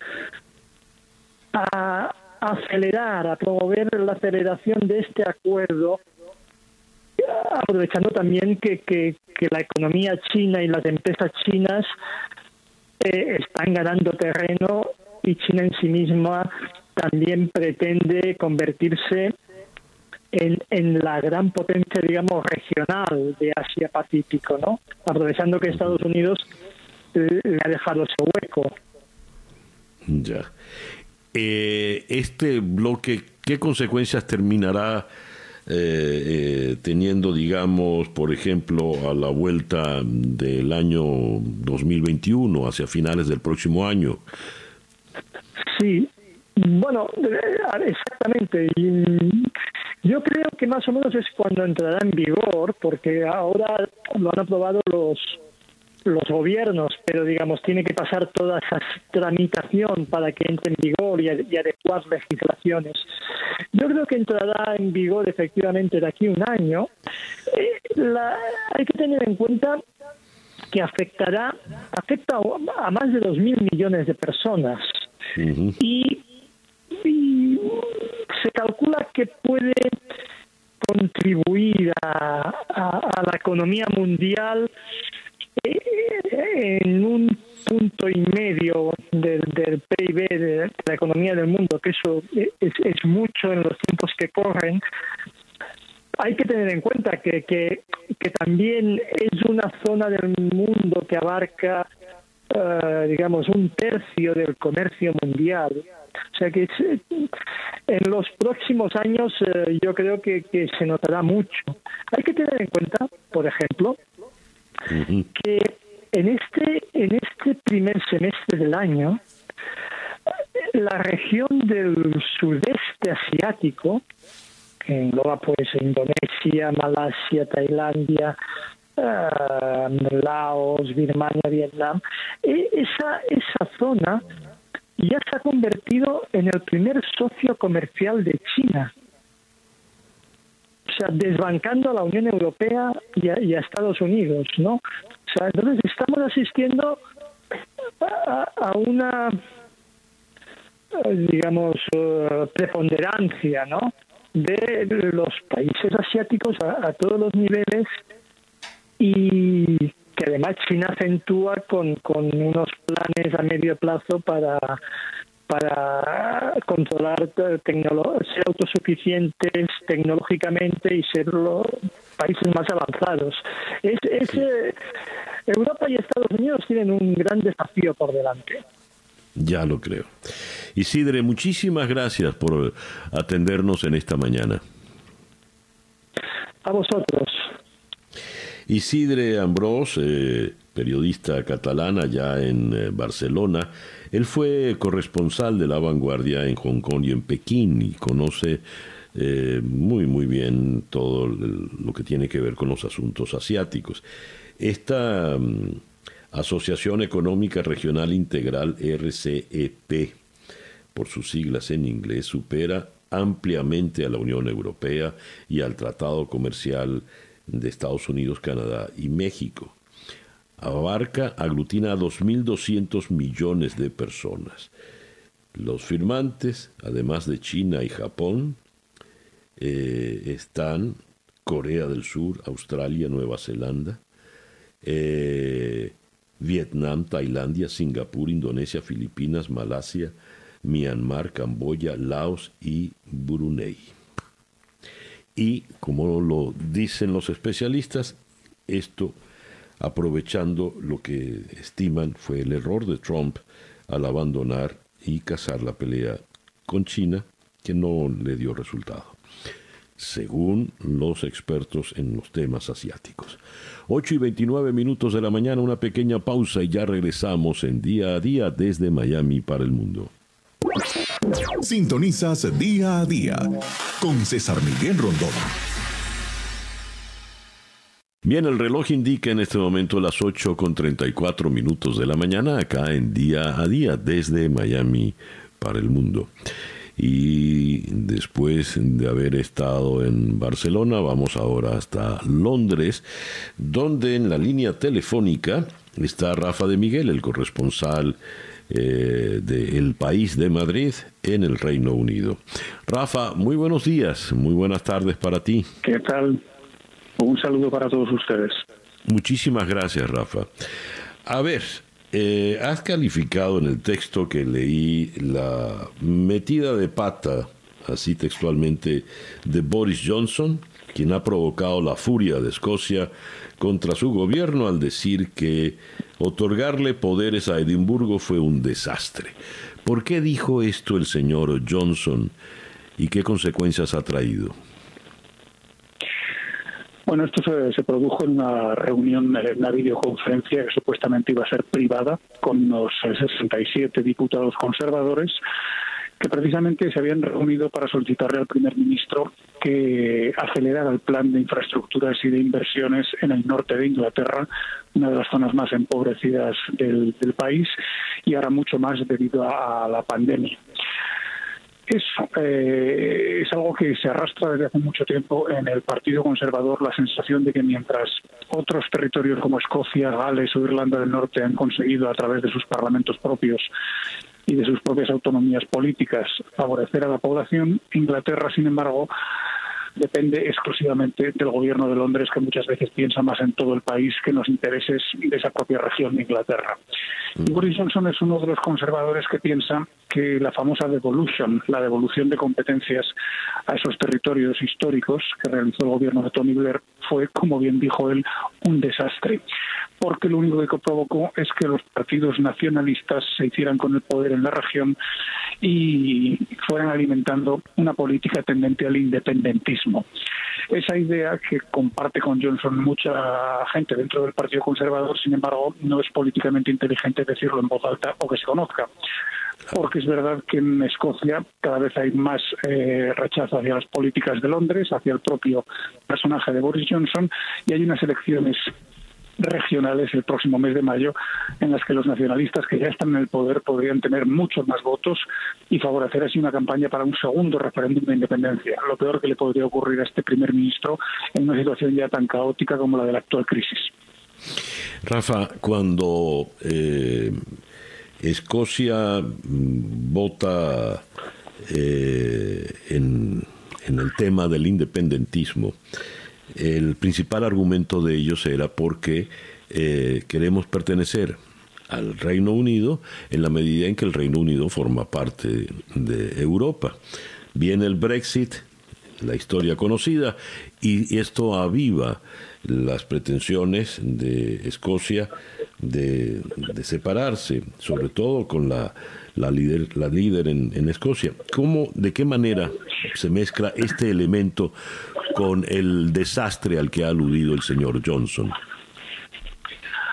a acelerar, a promover la aceleración de este acuerdo aprovechando también que, que, la economía china y las empresas chinas eh, están ganando terreno y China en sí misma también pretende convertirse en, en la gran potencia, digamos, regional de Asia-Pacífico, ¿no? Aprovechando que Estados Unidos eh, le ha dejado ese hueco. Ya. Eh, este bloque, ¿qué consecuencias terminará eh, eh, teniendo, digamos, por ejemplo, a la vuelta del año 2021, hacia finales del próximo año? Sí, bueno, eh, exactamente. Yo creo que más o menos es cuando entrará en vigor, porque ahora lo han aprobado los los gobiernos, pero digamos, tiene que pasar toda esa tramitación para que entre en vigor y, adecuar legislaciones. Yo creo que entrará en vigor efectivamente de aquí a un año. Eh, hay que tener en cuenta que afectará, afecta a más de dos mil millones de personas. y, se calcula que puede contribuir a, a la economía mundial en un punto y medio del, PIB de la economía del mundo, que eso es, mucho en los tiempos que corren, hay que tener en cuenta que, que, también es una zona del mundo que abarca, eh, digamos, un tercio del comercio mundial. O sea que en los próximos años eh, yo creo que, que se notará mucho. Hay que tener en cuenta, por ejemplo, que en este, en este primer semestre del año, la región del sudeste asiático, que engloba pues Indonesia, Malasia, Tailandia, uh, Laos, Birmania, Vietnam, e, esa, esa zona ya se ha convertido en el primer socio comercial de China. O sea, desbancando a la Unión Europea y a, Estados Unidos, ¿no? O sea, entonces estamos asistiendo a, una, digamos, eh, preponderancia, ¿no? De los países asiáticos a, todos los niveles y que además China acentúa con, con unos planes a medio plazo para para controlar, ser autosuficientes tecnológicamente y ser los países más avanzados. Es, eh, Europa y Estados Unidos tienen un gran desafío por delante. Ya lo creo. Isidre, muchísimas gracias por atendernos en esta mañana. A vosotros. Isidre Ambrós, eh, periodista catalana ya en eh, Barcelona, él fue corresponsal de la vanguardia en Hong Kong y en Pekín y conoce eh, muy muy bien todo lo que tiene que ver con los asuntos asiáticos. Esta mm, Asociación Económica Regional Integral RCEP, por sus siglas en inglés, supera ampliamente a la Unión Europea y al Tratado Comercial de Estados Unidos, Canadá y México abarca, aglutina a 2.200 millones de personas. Los firmantes, además de China y Japón, eh, están Corea del Sur, Australia, Nueva Zelanda, eh, Vietnam, Tailandia, Singapur, Indonesia, Filipinas, Malasia, Myanmar, Camboya, Laos y Brunei. Y, como lo dicen los especialistas, esto aprovechando lo que estiman fue el error de Trump al abandonar y cazar la pelea con China, que no le dio resultado, según los expertos en los temas asiáticos. 8 y 29 minutos de la mañana, una pequeña pausa y ya regresamos en día a día desde Miami para el mundo. Sintonizas día a día con César Miguel Rondón. Bien, el reloj indica en este momento las 8 con 34 minutos de la mañana acá en día a día desde Miami para el mundo. Y después de haber estado en Barcelona, vamos ahora hasta Londres, donde en la línea telefónica está Rafa de Miguel, el corresponsal eh, del país de Madrid en el Reino Unido. Rafa, muy buenos días, muy buenas tardes para ti. ¿Qué tal? Un saludo para todos ustedes. Muchísimas gracias, Rafa. A ver, eh, has calificado en el texto que leí la metida de pata, así textualmente, de Boris Johnson, quien ha provocado la furia de Escocia contra su gobierno al decir que otorgarle poderes a Edimburgo fue un desastre. ¿Por qué dijo esto el señor Johnson y qué consecuencias ha traído? Bueno, esto se, produjo en una reunión, en una videoconferencia que supuestamente iba a ser privada con los 67 diputados conservadores que precisamente se habían reunido para solicitarle al primer ministro que acelerara el plan de infraestructuras y de inversiones en el norte de Inglaterra, una de las zonas más empobrecidas del, país y ahora mucho más debido a la pandemia. Es, eh, es algo que se arrastra desde hace mucho tiempo en el Partido Conservador, la sensación de que mientras otros territorios como Escocia, Gales o Irlanda del Norte han conseguido a través de sus parlamentos propios y de sus propias autonomías políticas favorecer a la población, Inglaterra, sin embargo, depende exclusivamente del gobierno de Londres, que muchas veces piensa más en todo el país que en los intereses de esa propia región de Inglaterra. Y Boris Johnson es uno de los conservadores que piensa que la famosa devolution, la devolución de competencias a esos territorios históricos que realizó el gobierno de Tony Blair, fue, como bien dijo él, un desastre, porque lo único que provocó es que los partidos nacionalistas se hicieran con el poder en la región y fueran alimentando una política tendente al independentismo. Esa idea que comparte con Johnson mucha gente dentro del Partido Conservador, sin embargo, no es políticamente inteligente decirlo en voz alta o que se conozca. Porque es verdad que en Escocia cada vez hay más eh, rechazo hacia las políticas de Londres, hacia el propio personaje de Boris Johnson, y hay unas elecciones regionales el próximo mes de mayo, en las que los nacionalistas que ya están en el poder podrían tener muchos más votos y favorecer así una campaña para un segundo referéndum de independencia. Lo peor que le podría ocurrir a este primer ministro en una situación ya tan caótica como la de la actual crisis. Rafa, cuando eh, Escocia mm, vota eh, en, el tema del independentismo, el principal argumento de ellos era porque eh, queremos pertenecer al Reino Unido en la medida en que el Reino Unido forma parte de Europa. Viene el Brexit, la historia conocida, y esto aviva las pretensiones de Escocia de, separarse, sobre todo con la, la líder, en, en, Escocia. ¿Cómo, ¿De qué manera se mezcla este elemento con el desastre al que ha aludido el señor Johnson?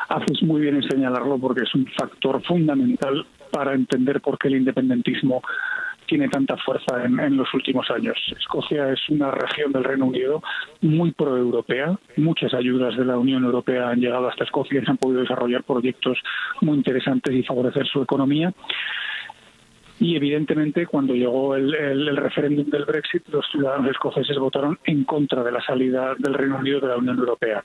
Haces muy bien en señalarlo porque es un factor fundamental para entender por qué el independentismo tiene tanta fuerza en, los últimos años. Escocia es una región del Reino Unido muy proeuropea. Muchas ayudas de la Unión Europea han llegado hasta Escocia y se han podido desarrollar proyectos muy interesantes y favorecer su economía. Y evidentemente, cuando llegó el, referéndum del Brexit, los ciudadanos escoceses votaron en contra de la salida del Reino Unido de la Unión Europea.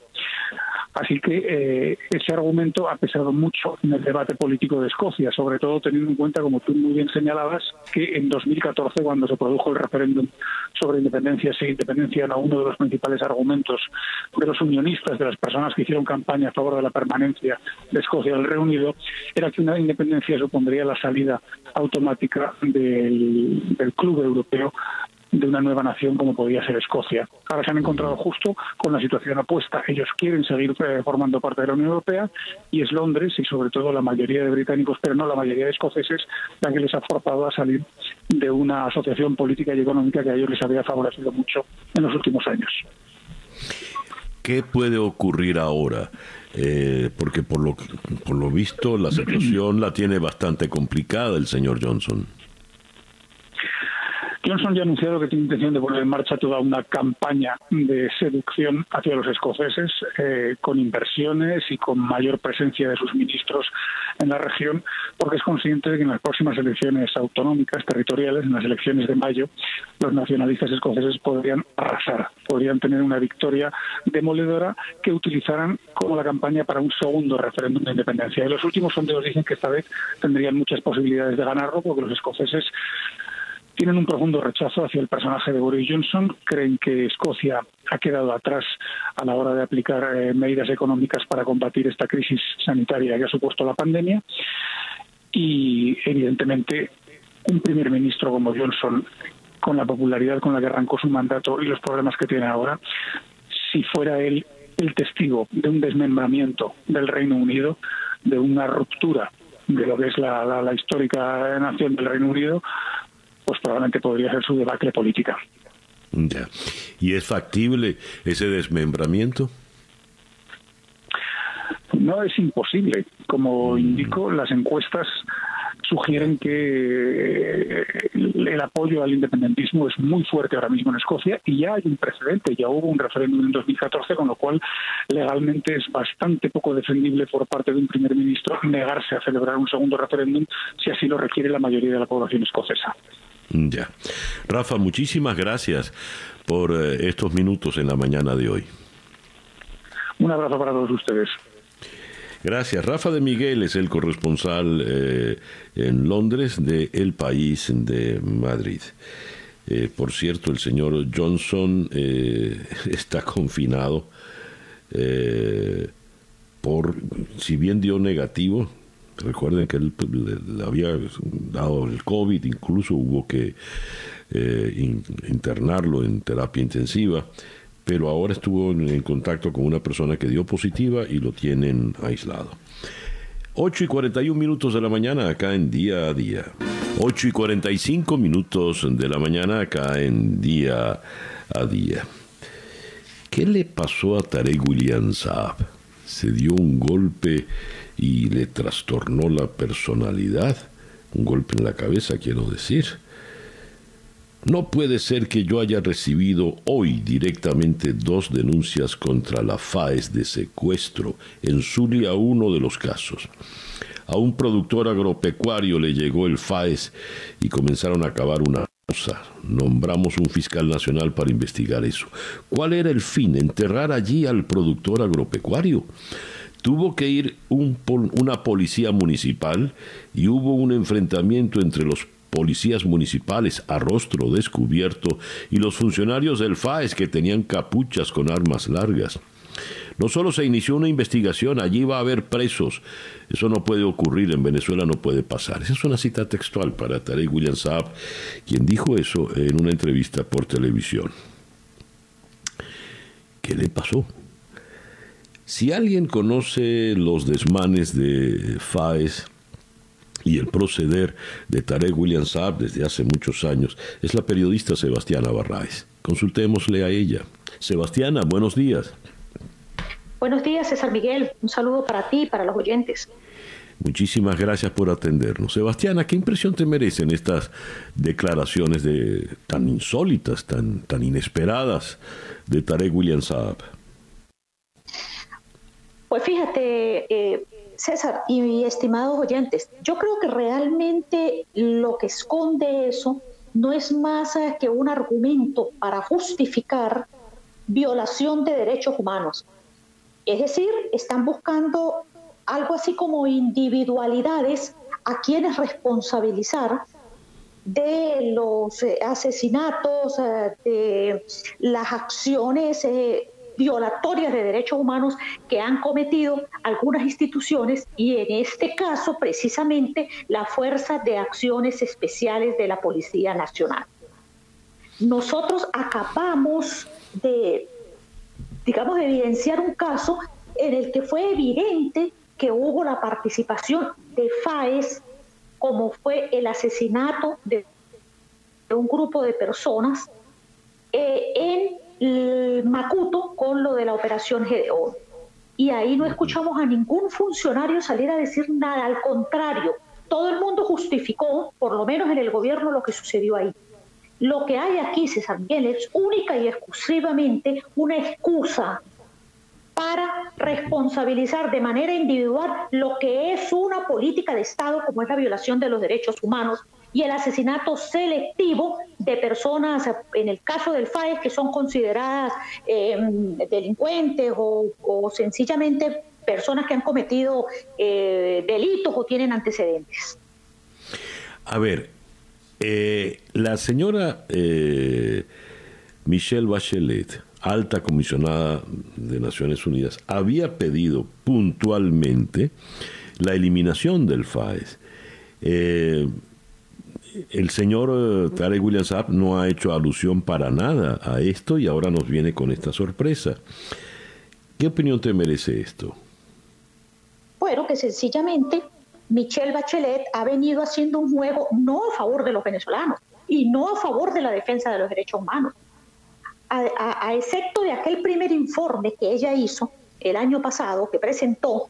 Así que eh, ese argumento ha pesado mucho en el debate político de Escocia, sobre todo teniendo en cuenta, como tú muy bien señalabas, que en 2014, cuando se produjo el referéndum sobre independencia, se independencia era uno de los principales argumentos de los unionistas, de las personas que hicieron campaña a favor de la permanencia de Escocia del Reino Unido, era que una independencia supondría la salida automática del club europeo de una nueva nación como podía ser Escocia. Ahora se han encontrado justo con la situación opuesta. Ellos quieren seguir eh, formando parte de la Unión Europea y es Londres y sobre todo la mayoría de británicos, pero no la mayoría de escoceses, la que les ha forzado a salir de una asociación política y económica que a ellos les había favorecido mucho en los últimos años. ¿Qué puede ocurrir ahora? Eh, porque por lo, por lo visto la situación la tiene bastante complicada el señor Johnson. Johnson ya ha anunciado que tiene intención de poner en marcha toda una campaña de seducción hacia los escoceses, eh, con inversiones y con mayor presencia de sus ministros en la región, porque es consciente de que en las próximas elecciones autonómicas, territoriales, en las elecciones de mayo, los nacionalistas escoceses podrían arrasar, podrían tener una victoria demoledora que utilizaran como la campaña para un segundo referéndum de independencia. Y los últimos sondeos dicen que esta vez tendrían muchas posibilidades de ganarlo, porque los escoceses tienen un profundo rechazo hacia el personaje de Boris Johnson, creen que Escocia ha quedado atrás a la hora de aplicar eh, medidas económicas para combatir esta crisis sanitaria que ha supuesto la pandemia. Y evidentemente un primer ministro como Johnson con la popularidad con la que arrancó su mandato y los problemas que tiene ahora, si fuera él el testigo de un desmembramiento del Reino Unido, de una ruptura de lo que es la, la histórica nación del Reino Unido, pues probablemente podría ser su debacle política. Ya. ¿Y es factible ese desmembramiento? No es imposible. Como mm. indico, las encuestas sugieren que el apoyo al independentismo es muy fuerte ahora mismo en Escocia y ya hay un precedente, ya hubo un referéndum en 2014, con lo cual legalmente es bastante poco defendible por parte de un primer ministro negarse a celebrar un segundo referéndum si así lo requiere la mayoría de la población escocesa. Ya. Rafa, muchísimas gracias por eh, estos minutos en la mañana de hoy. Un abrazo para todos ustedes. Gracias. Rafa de Miguel es el corresponsal eh, en Londres de El País de Madrid. Eh, por cierto, el señor Johnson está confinado por, si bien dio negativo, Recuerden que él pues, le, había dado el COVID, incluso hubo que eh, internarlo en terapia intensiva, pero ahora estuvo en, contacto con una persona que dio positiva y lo tienen aislado. 8 y 41 minutos de la mañana acá en día a día. 8 y 45 minutos de la mañana acá en día a día. ¿Qué le pasó a Tarek William Saab? Se dio un golpe y le trastornó la personalidad, un golpe en la cabeza quiero decir. No puede ser que yo haya recibido hoy directamente dos denuncias contra la FAES de secuestro en Zulia, uno de los casos. A un productor agropecuario le llegó el FAES y comenzaron a cavar una cosa. Nombramos un fiscal nacional para investigar eso. ¿Cuál era el fin? ¿Enterrar allí al productor agropecuario? Tuvo que ir una policía municipal y hubo un enfrentamiento entre los policías municipales a rostro descubierto y los funcionarios del FAES que tenían capuchas con armas largas. No solo se inició una investigación, allí va a haber presos. Eso no puede ocurrir, en Venezuela no puede pasar. Esa es una cita textual para Tarek William Saab, quien dijo eso en una entrevista por televisión. ¿Qué le pasó? Si alguien conoce los desmanes de FAES, y el proceder de Tarek William Saab desde hace muchos años es la periodista Sebastiana Barraez. Consultémosle a ella. Sebastiana, buenos días. Buenos días, César Miguel. Un saludo para ti y para los oyentes. Muchísimas gracias por atendernos. Sebastiana, ¿qué impresión te merecen estas declaraciones de, tan insólitas, tan, tan inesperadas de Tarek William Saab? Pues fíjate, eh, César y estimados oyentes, yo creo que realmente lo que esconde eso no es más eh, que un argumento para justificar violación de derechos humanos. Es decir, están buscando algo así como individualidades a quienes responsabilizar de los eh, asesinatos, eh, de las acciones violatorias de derechos humanos que han cometido algunas instituciones y en este caso precisamente la Fuerza de Acciones Especiales de la Policía Nacional. Nosotros acabamos de, digamos, de evidenciar un caso en el que fue evidente que hubo la participación de FAES, como fue el asesinato de, un grupo de personas eh, en Macuto con lo de la operación GDO. Y ahí no escuchamos a ningún funcionario salir a decir nada, al contrario, todo el mundo justificó, por lo menos en el gobierno, lo que sucedió ahí. Lo que hay aquí, César Miguel, es única y exclusivamente una excusa para responsabilizar de manera individual lo que es una política de Estado como es la violación de los derechos humanos y el asesinato selectivo de personas, en el caso del FAES, que son consideradas em, delincuentes o, sencillamente personas que han cometido eh, delitos o tienen antecedentes. A ver, eh, la señora eh, Michelle Bachelet, alta comisionada de Naciones Unidas, había pedido puntualmente la eliminación del FAES el señor eh, Tarek William Saab no ha hecho alusión para nada a esto y ahora nos viene con esta sorpresa. ¿Qué opinión te merece esto? Bueno, que sencillamente Michelle Bachelet ha venido haciendo un juego no a favor de los venezolanos y no a favor de la defensa de los derechos humanos. A, excepto de aquel primer informe que ella hizo el año pasado, que presentó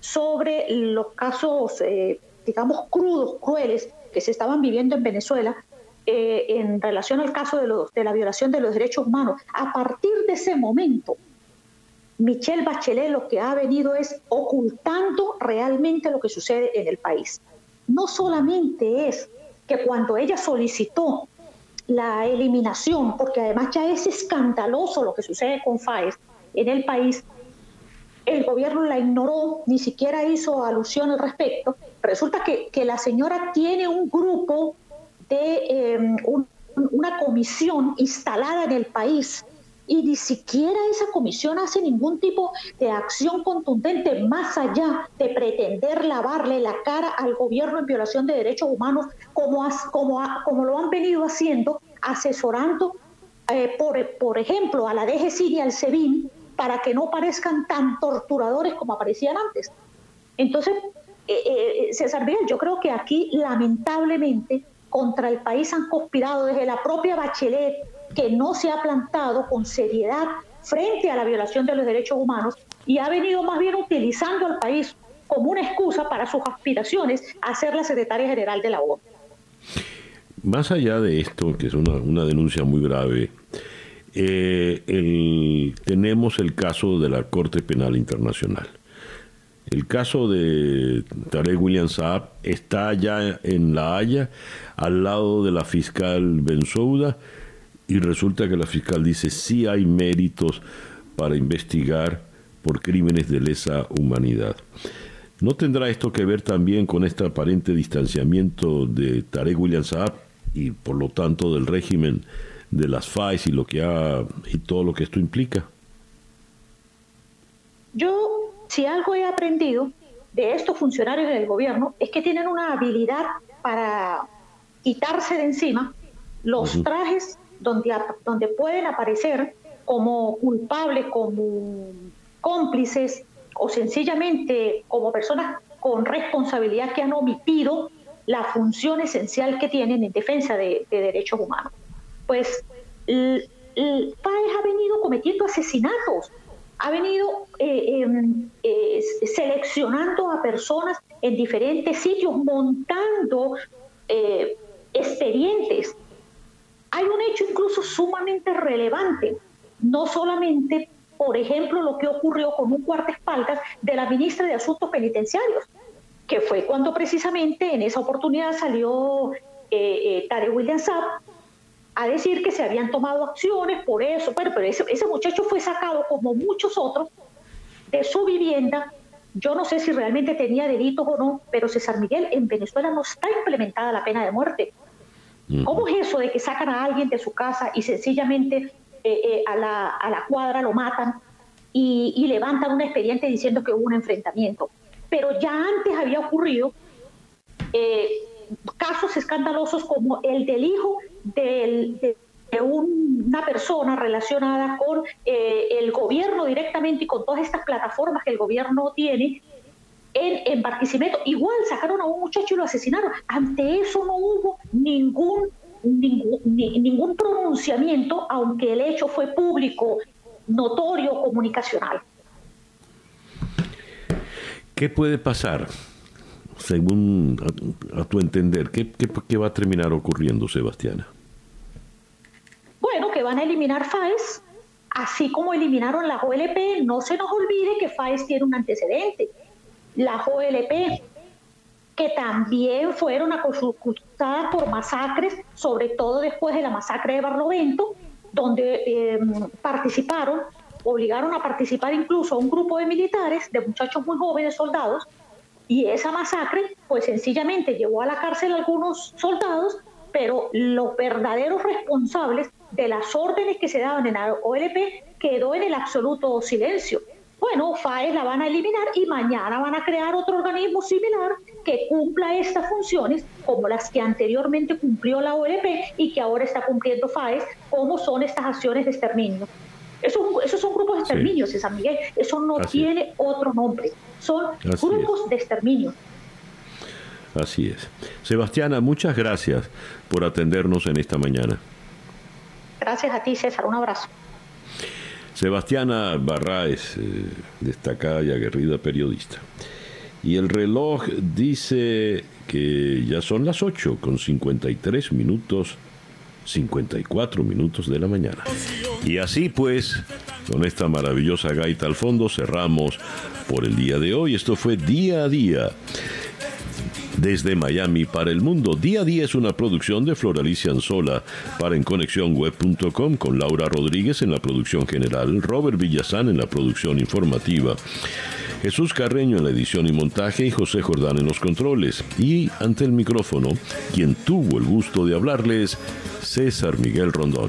sobre los casos, eh, digamos, crudos, crueles se estaban viviendo en Venezuela eh, en relación al caso de, los, de la violación de los derechos humanos. A partir de ese momento, Michelle Bachelet lo que ha venido es ocultando realmente lo que sucede en el país. No solamente es que cuando ella solicitó la eliminación, porque además ya es escandaloso lo que sucede con FAES en el país, el gobierno la ignoró, ni siquiera hizo alusión al respecto. Resulta que, la señora tiene un grupo de em, una comisión instalada en el país y ni siquiera esa comisión hace ningún tipo de acción contundente más allá de pretender lavarle la cara al gobierno en violación de derechos humanos como, como, como lo han venido haciendo, asesorando, eh, por, por ejemplo, a la DGC y al SEBIN para que no parezcan tan torturadores como aparecían antes. Entonces, eh, eh, César Miguel, yo creo que aquí lamentablemente contra el país han conspirado desde la propia Bachelet, que no se ha plantado con seriedad frente a la violación de los derechos humanos y ha venido más bien utilizando al país como una excusa para sus aspiraciones a ser la secretaria general de la ONU. más allá de esto, que es una, una denuncia muy grave, eh, tenemos el caso de la Corte Penal Internacional. El caso de Tarek William Saab está ya en La Haya, al lado de la fiscal Bensouda, y resulta que la fiscal dice sí hay méritos para investigar por crímenes de lesa humanidad. ¿No tendrá esto que ver también con este aparente distanciamiento de Tarek William Saab y por lo tanto del régimen de las FAIS y lo que ha y todo lo que esto implica? Yo, si algo he aprendido de estos funcionarios del gobierno es que tienen una habilidad para quitarse de encima los trajes donde, donde pueden aparecer como culpables, como cómplices o sencillamente como personas con responsabilidad que han omitido la función esencial que tienen en defensa de, derechos humanos. Pues el, país ha venido cometiendo asesinatos, ha venido eh, em, eh, seleccionando a personas en diferentes sitios, montando eh, expedientes. Hay un hecho incluso sumamente relevante, no solamente, por ejemplo, lo que ocurrió con un guardaespaldas de la ministra de Asuntos Penitenciarios, que fue cuando precisamente en esa oportunidad salió eh, eh Tare William Saab a decir que se habían tomado acciones por eso, pero, pero ese, ese muchacho fue sacado como muchos otros de su vivienda. Yo no sé si realmente tenía delitos o no, pero César Miguel, en Venezuela no está implementada la pena de muerte. ¿Cómo es eso de que sacan a alguien de su casa y sencillamente eh, eh, a, la, a, la, cuadra lo matan y, y, levantan un expediente diciendo que hubo un enfrentamiento? pero ya antes había ocurrido eh, casos escandalosos como el del hijo de, una persona relacionada con eh, el gobierno directamente y con todas estas plataformas que el gobierno tiene en, en Barquisimeto. Igual sacaron a un muchacho y lo asesinaron. Ante eso no hubo ningún, ningún, ningún pronunciamiento, aunque el hecho fue público, notorio, comunicacional. ¿Qué puede pasar, según a, tu entender? ¿qué, ¿Qué, va a terminar ocurriendo, Sebastiana? Bueno, que van a eliminar FAES, así como eliminaron la OLP. No se nos olvide que FAES tiene un antecedente. La OLP, que también fueron acusadas por masacres, sobre todo después de la masacre de Barlovento, donde em, participaron obligaron a participar incluso a un grupo de militares, de muchachos muy jóvenes, soldados, y esa masacre, pues sencillamente llevó a la cárcel a algunos soldados, pero los verdaderos responsables de las órdenes que se daban en la OLP quedó en el absoluto silencio. Bueno, FAES la van a eliminar y mañana van a crear otro organismo similar que cumpla estas funciones como las que anteriormente cumplió la OLP y que ahora está cumpliendo FAES, como son estas acciones de exterminio. Esos, son grupos de exterminio, San Miguel. Eso no tiene otro nombre. Son grupos de exterminio. Así es. Sebastiana, muchas gracias por atendernos en esta mañana. Gracias a ti, César. Un abrazo. Sebastiana Barraes, eh, destacada y aguerrida periodista. Y el reloj dice que ya son las 8 con 53 minutos 54 minutos de la mañana. Y así pues, con esta maravillosa gaita al fondo, cerramos por el día de hoy. Esto fue Día a Día. Desde Miami para el mundo, Día a Día es una producción de Floralicia Anzola para enconexiónweb.com con Laura Rodríguez en la producción general, Robert Villazán en la producción informativa. Jesús Carreño en la edición y montaje y José Jordán en los controles. Y ante el micrófono, quien tuvo el gusto de hablarles, César Miguel Rondón.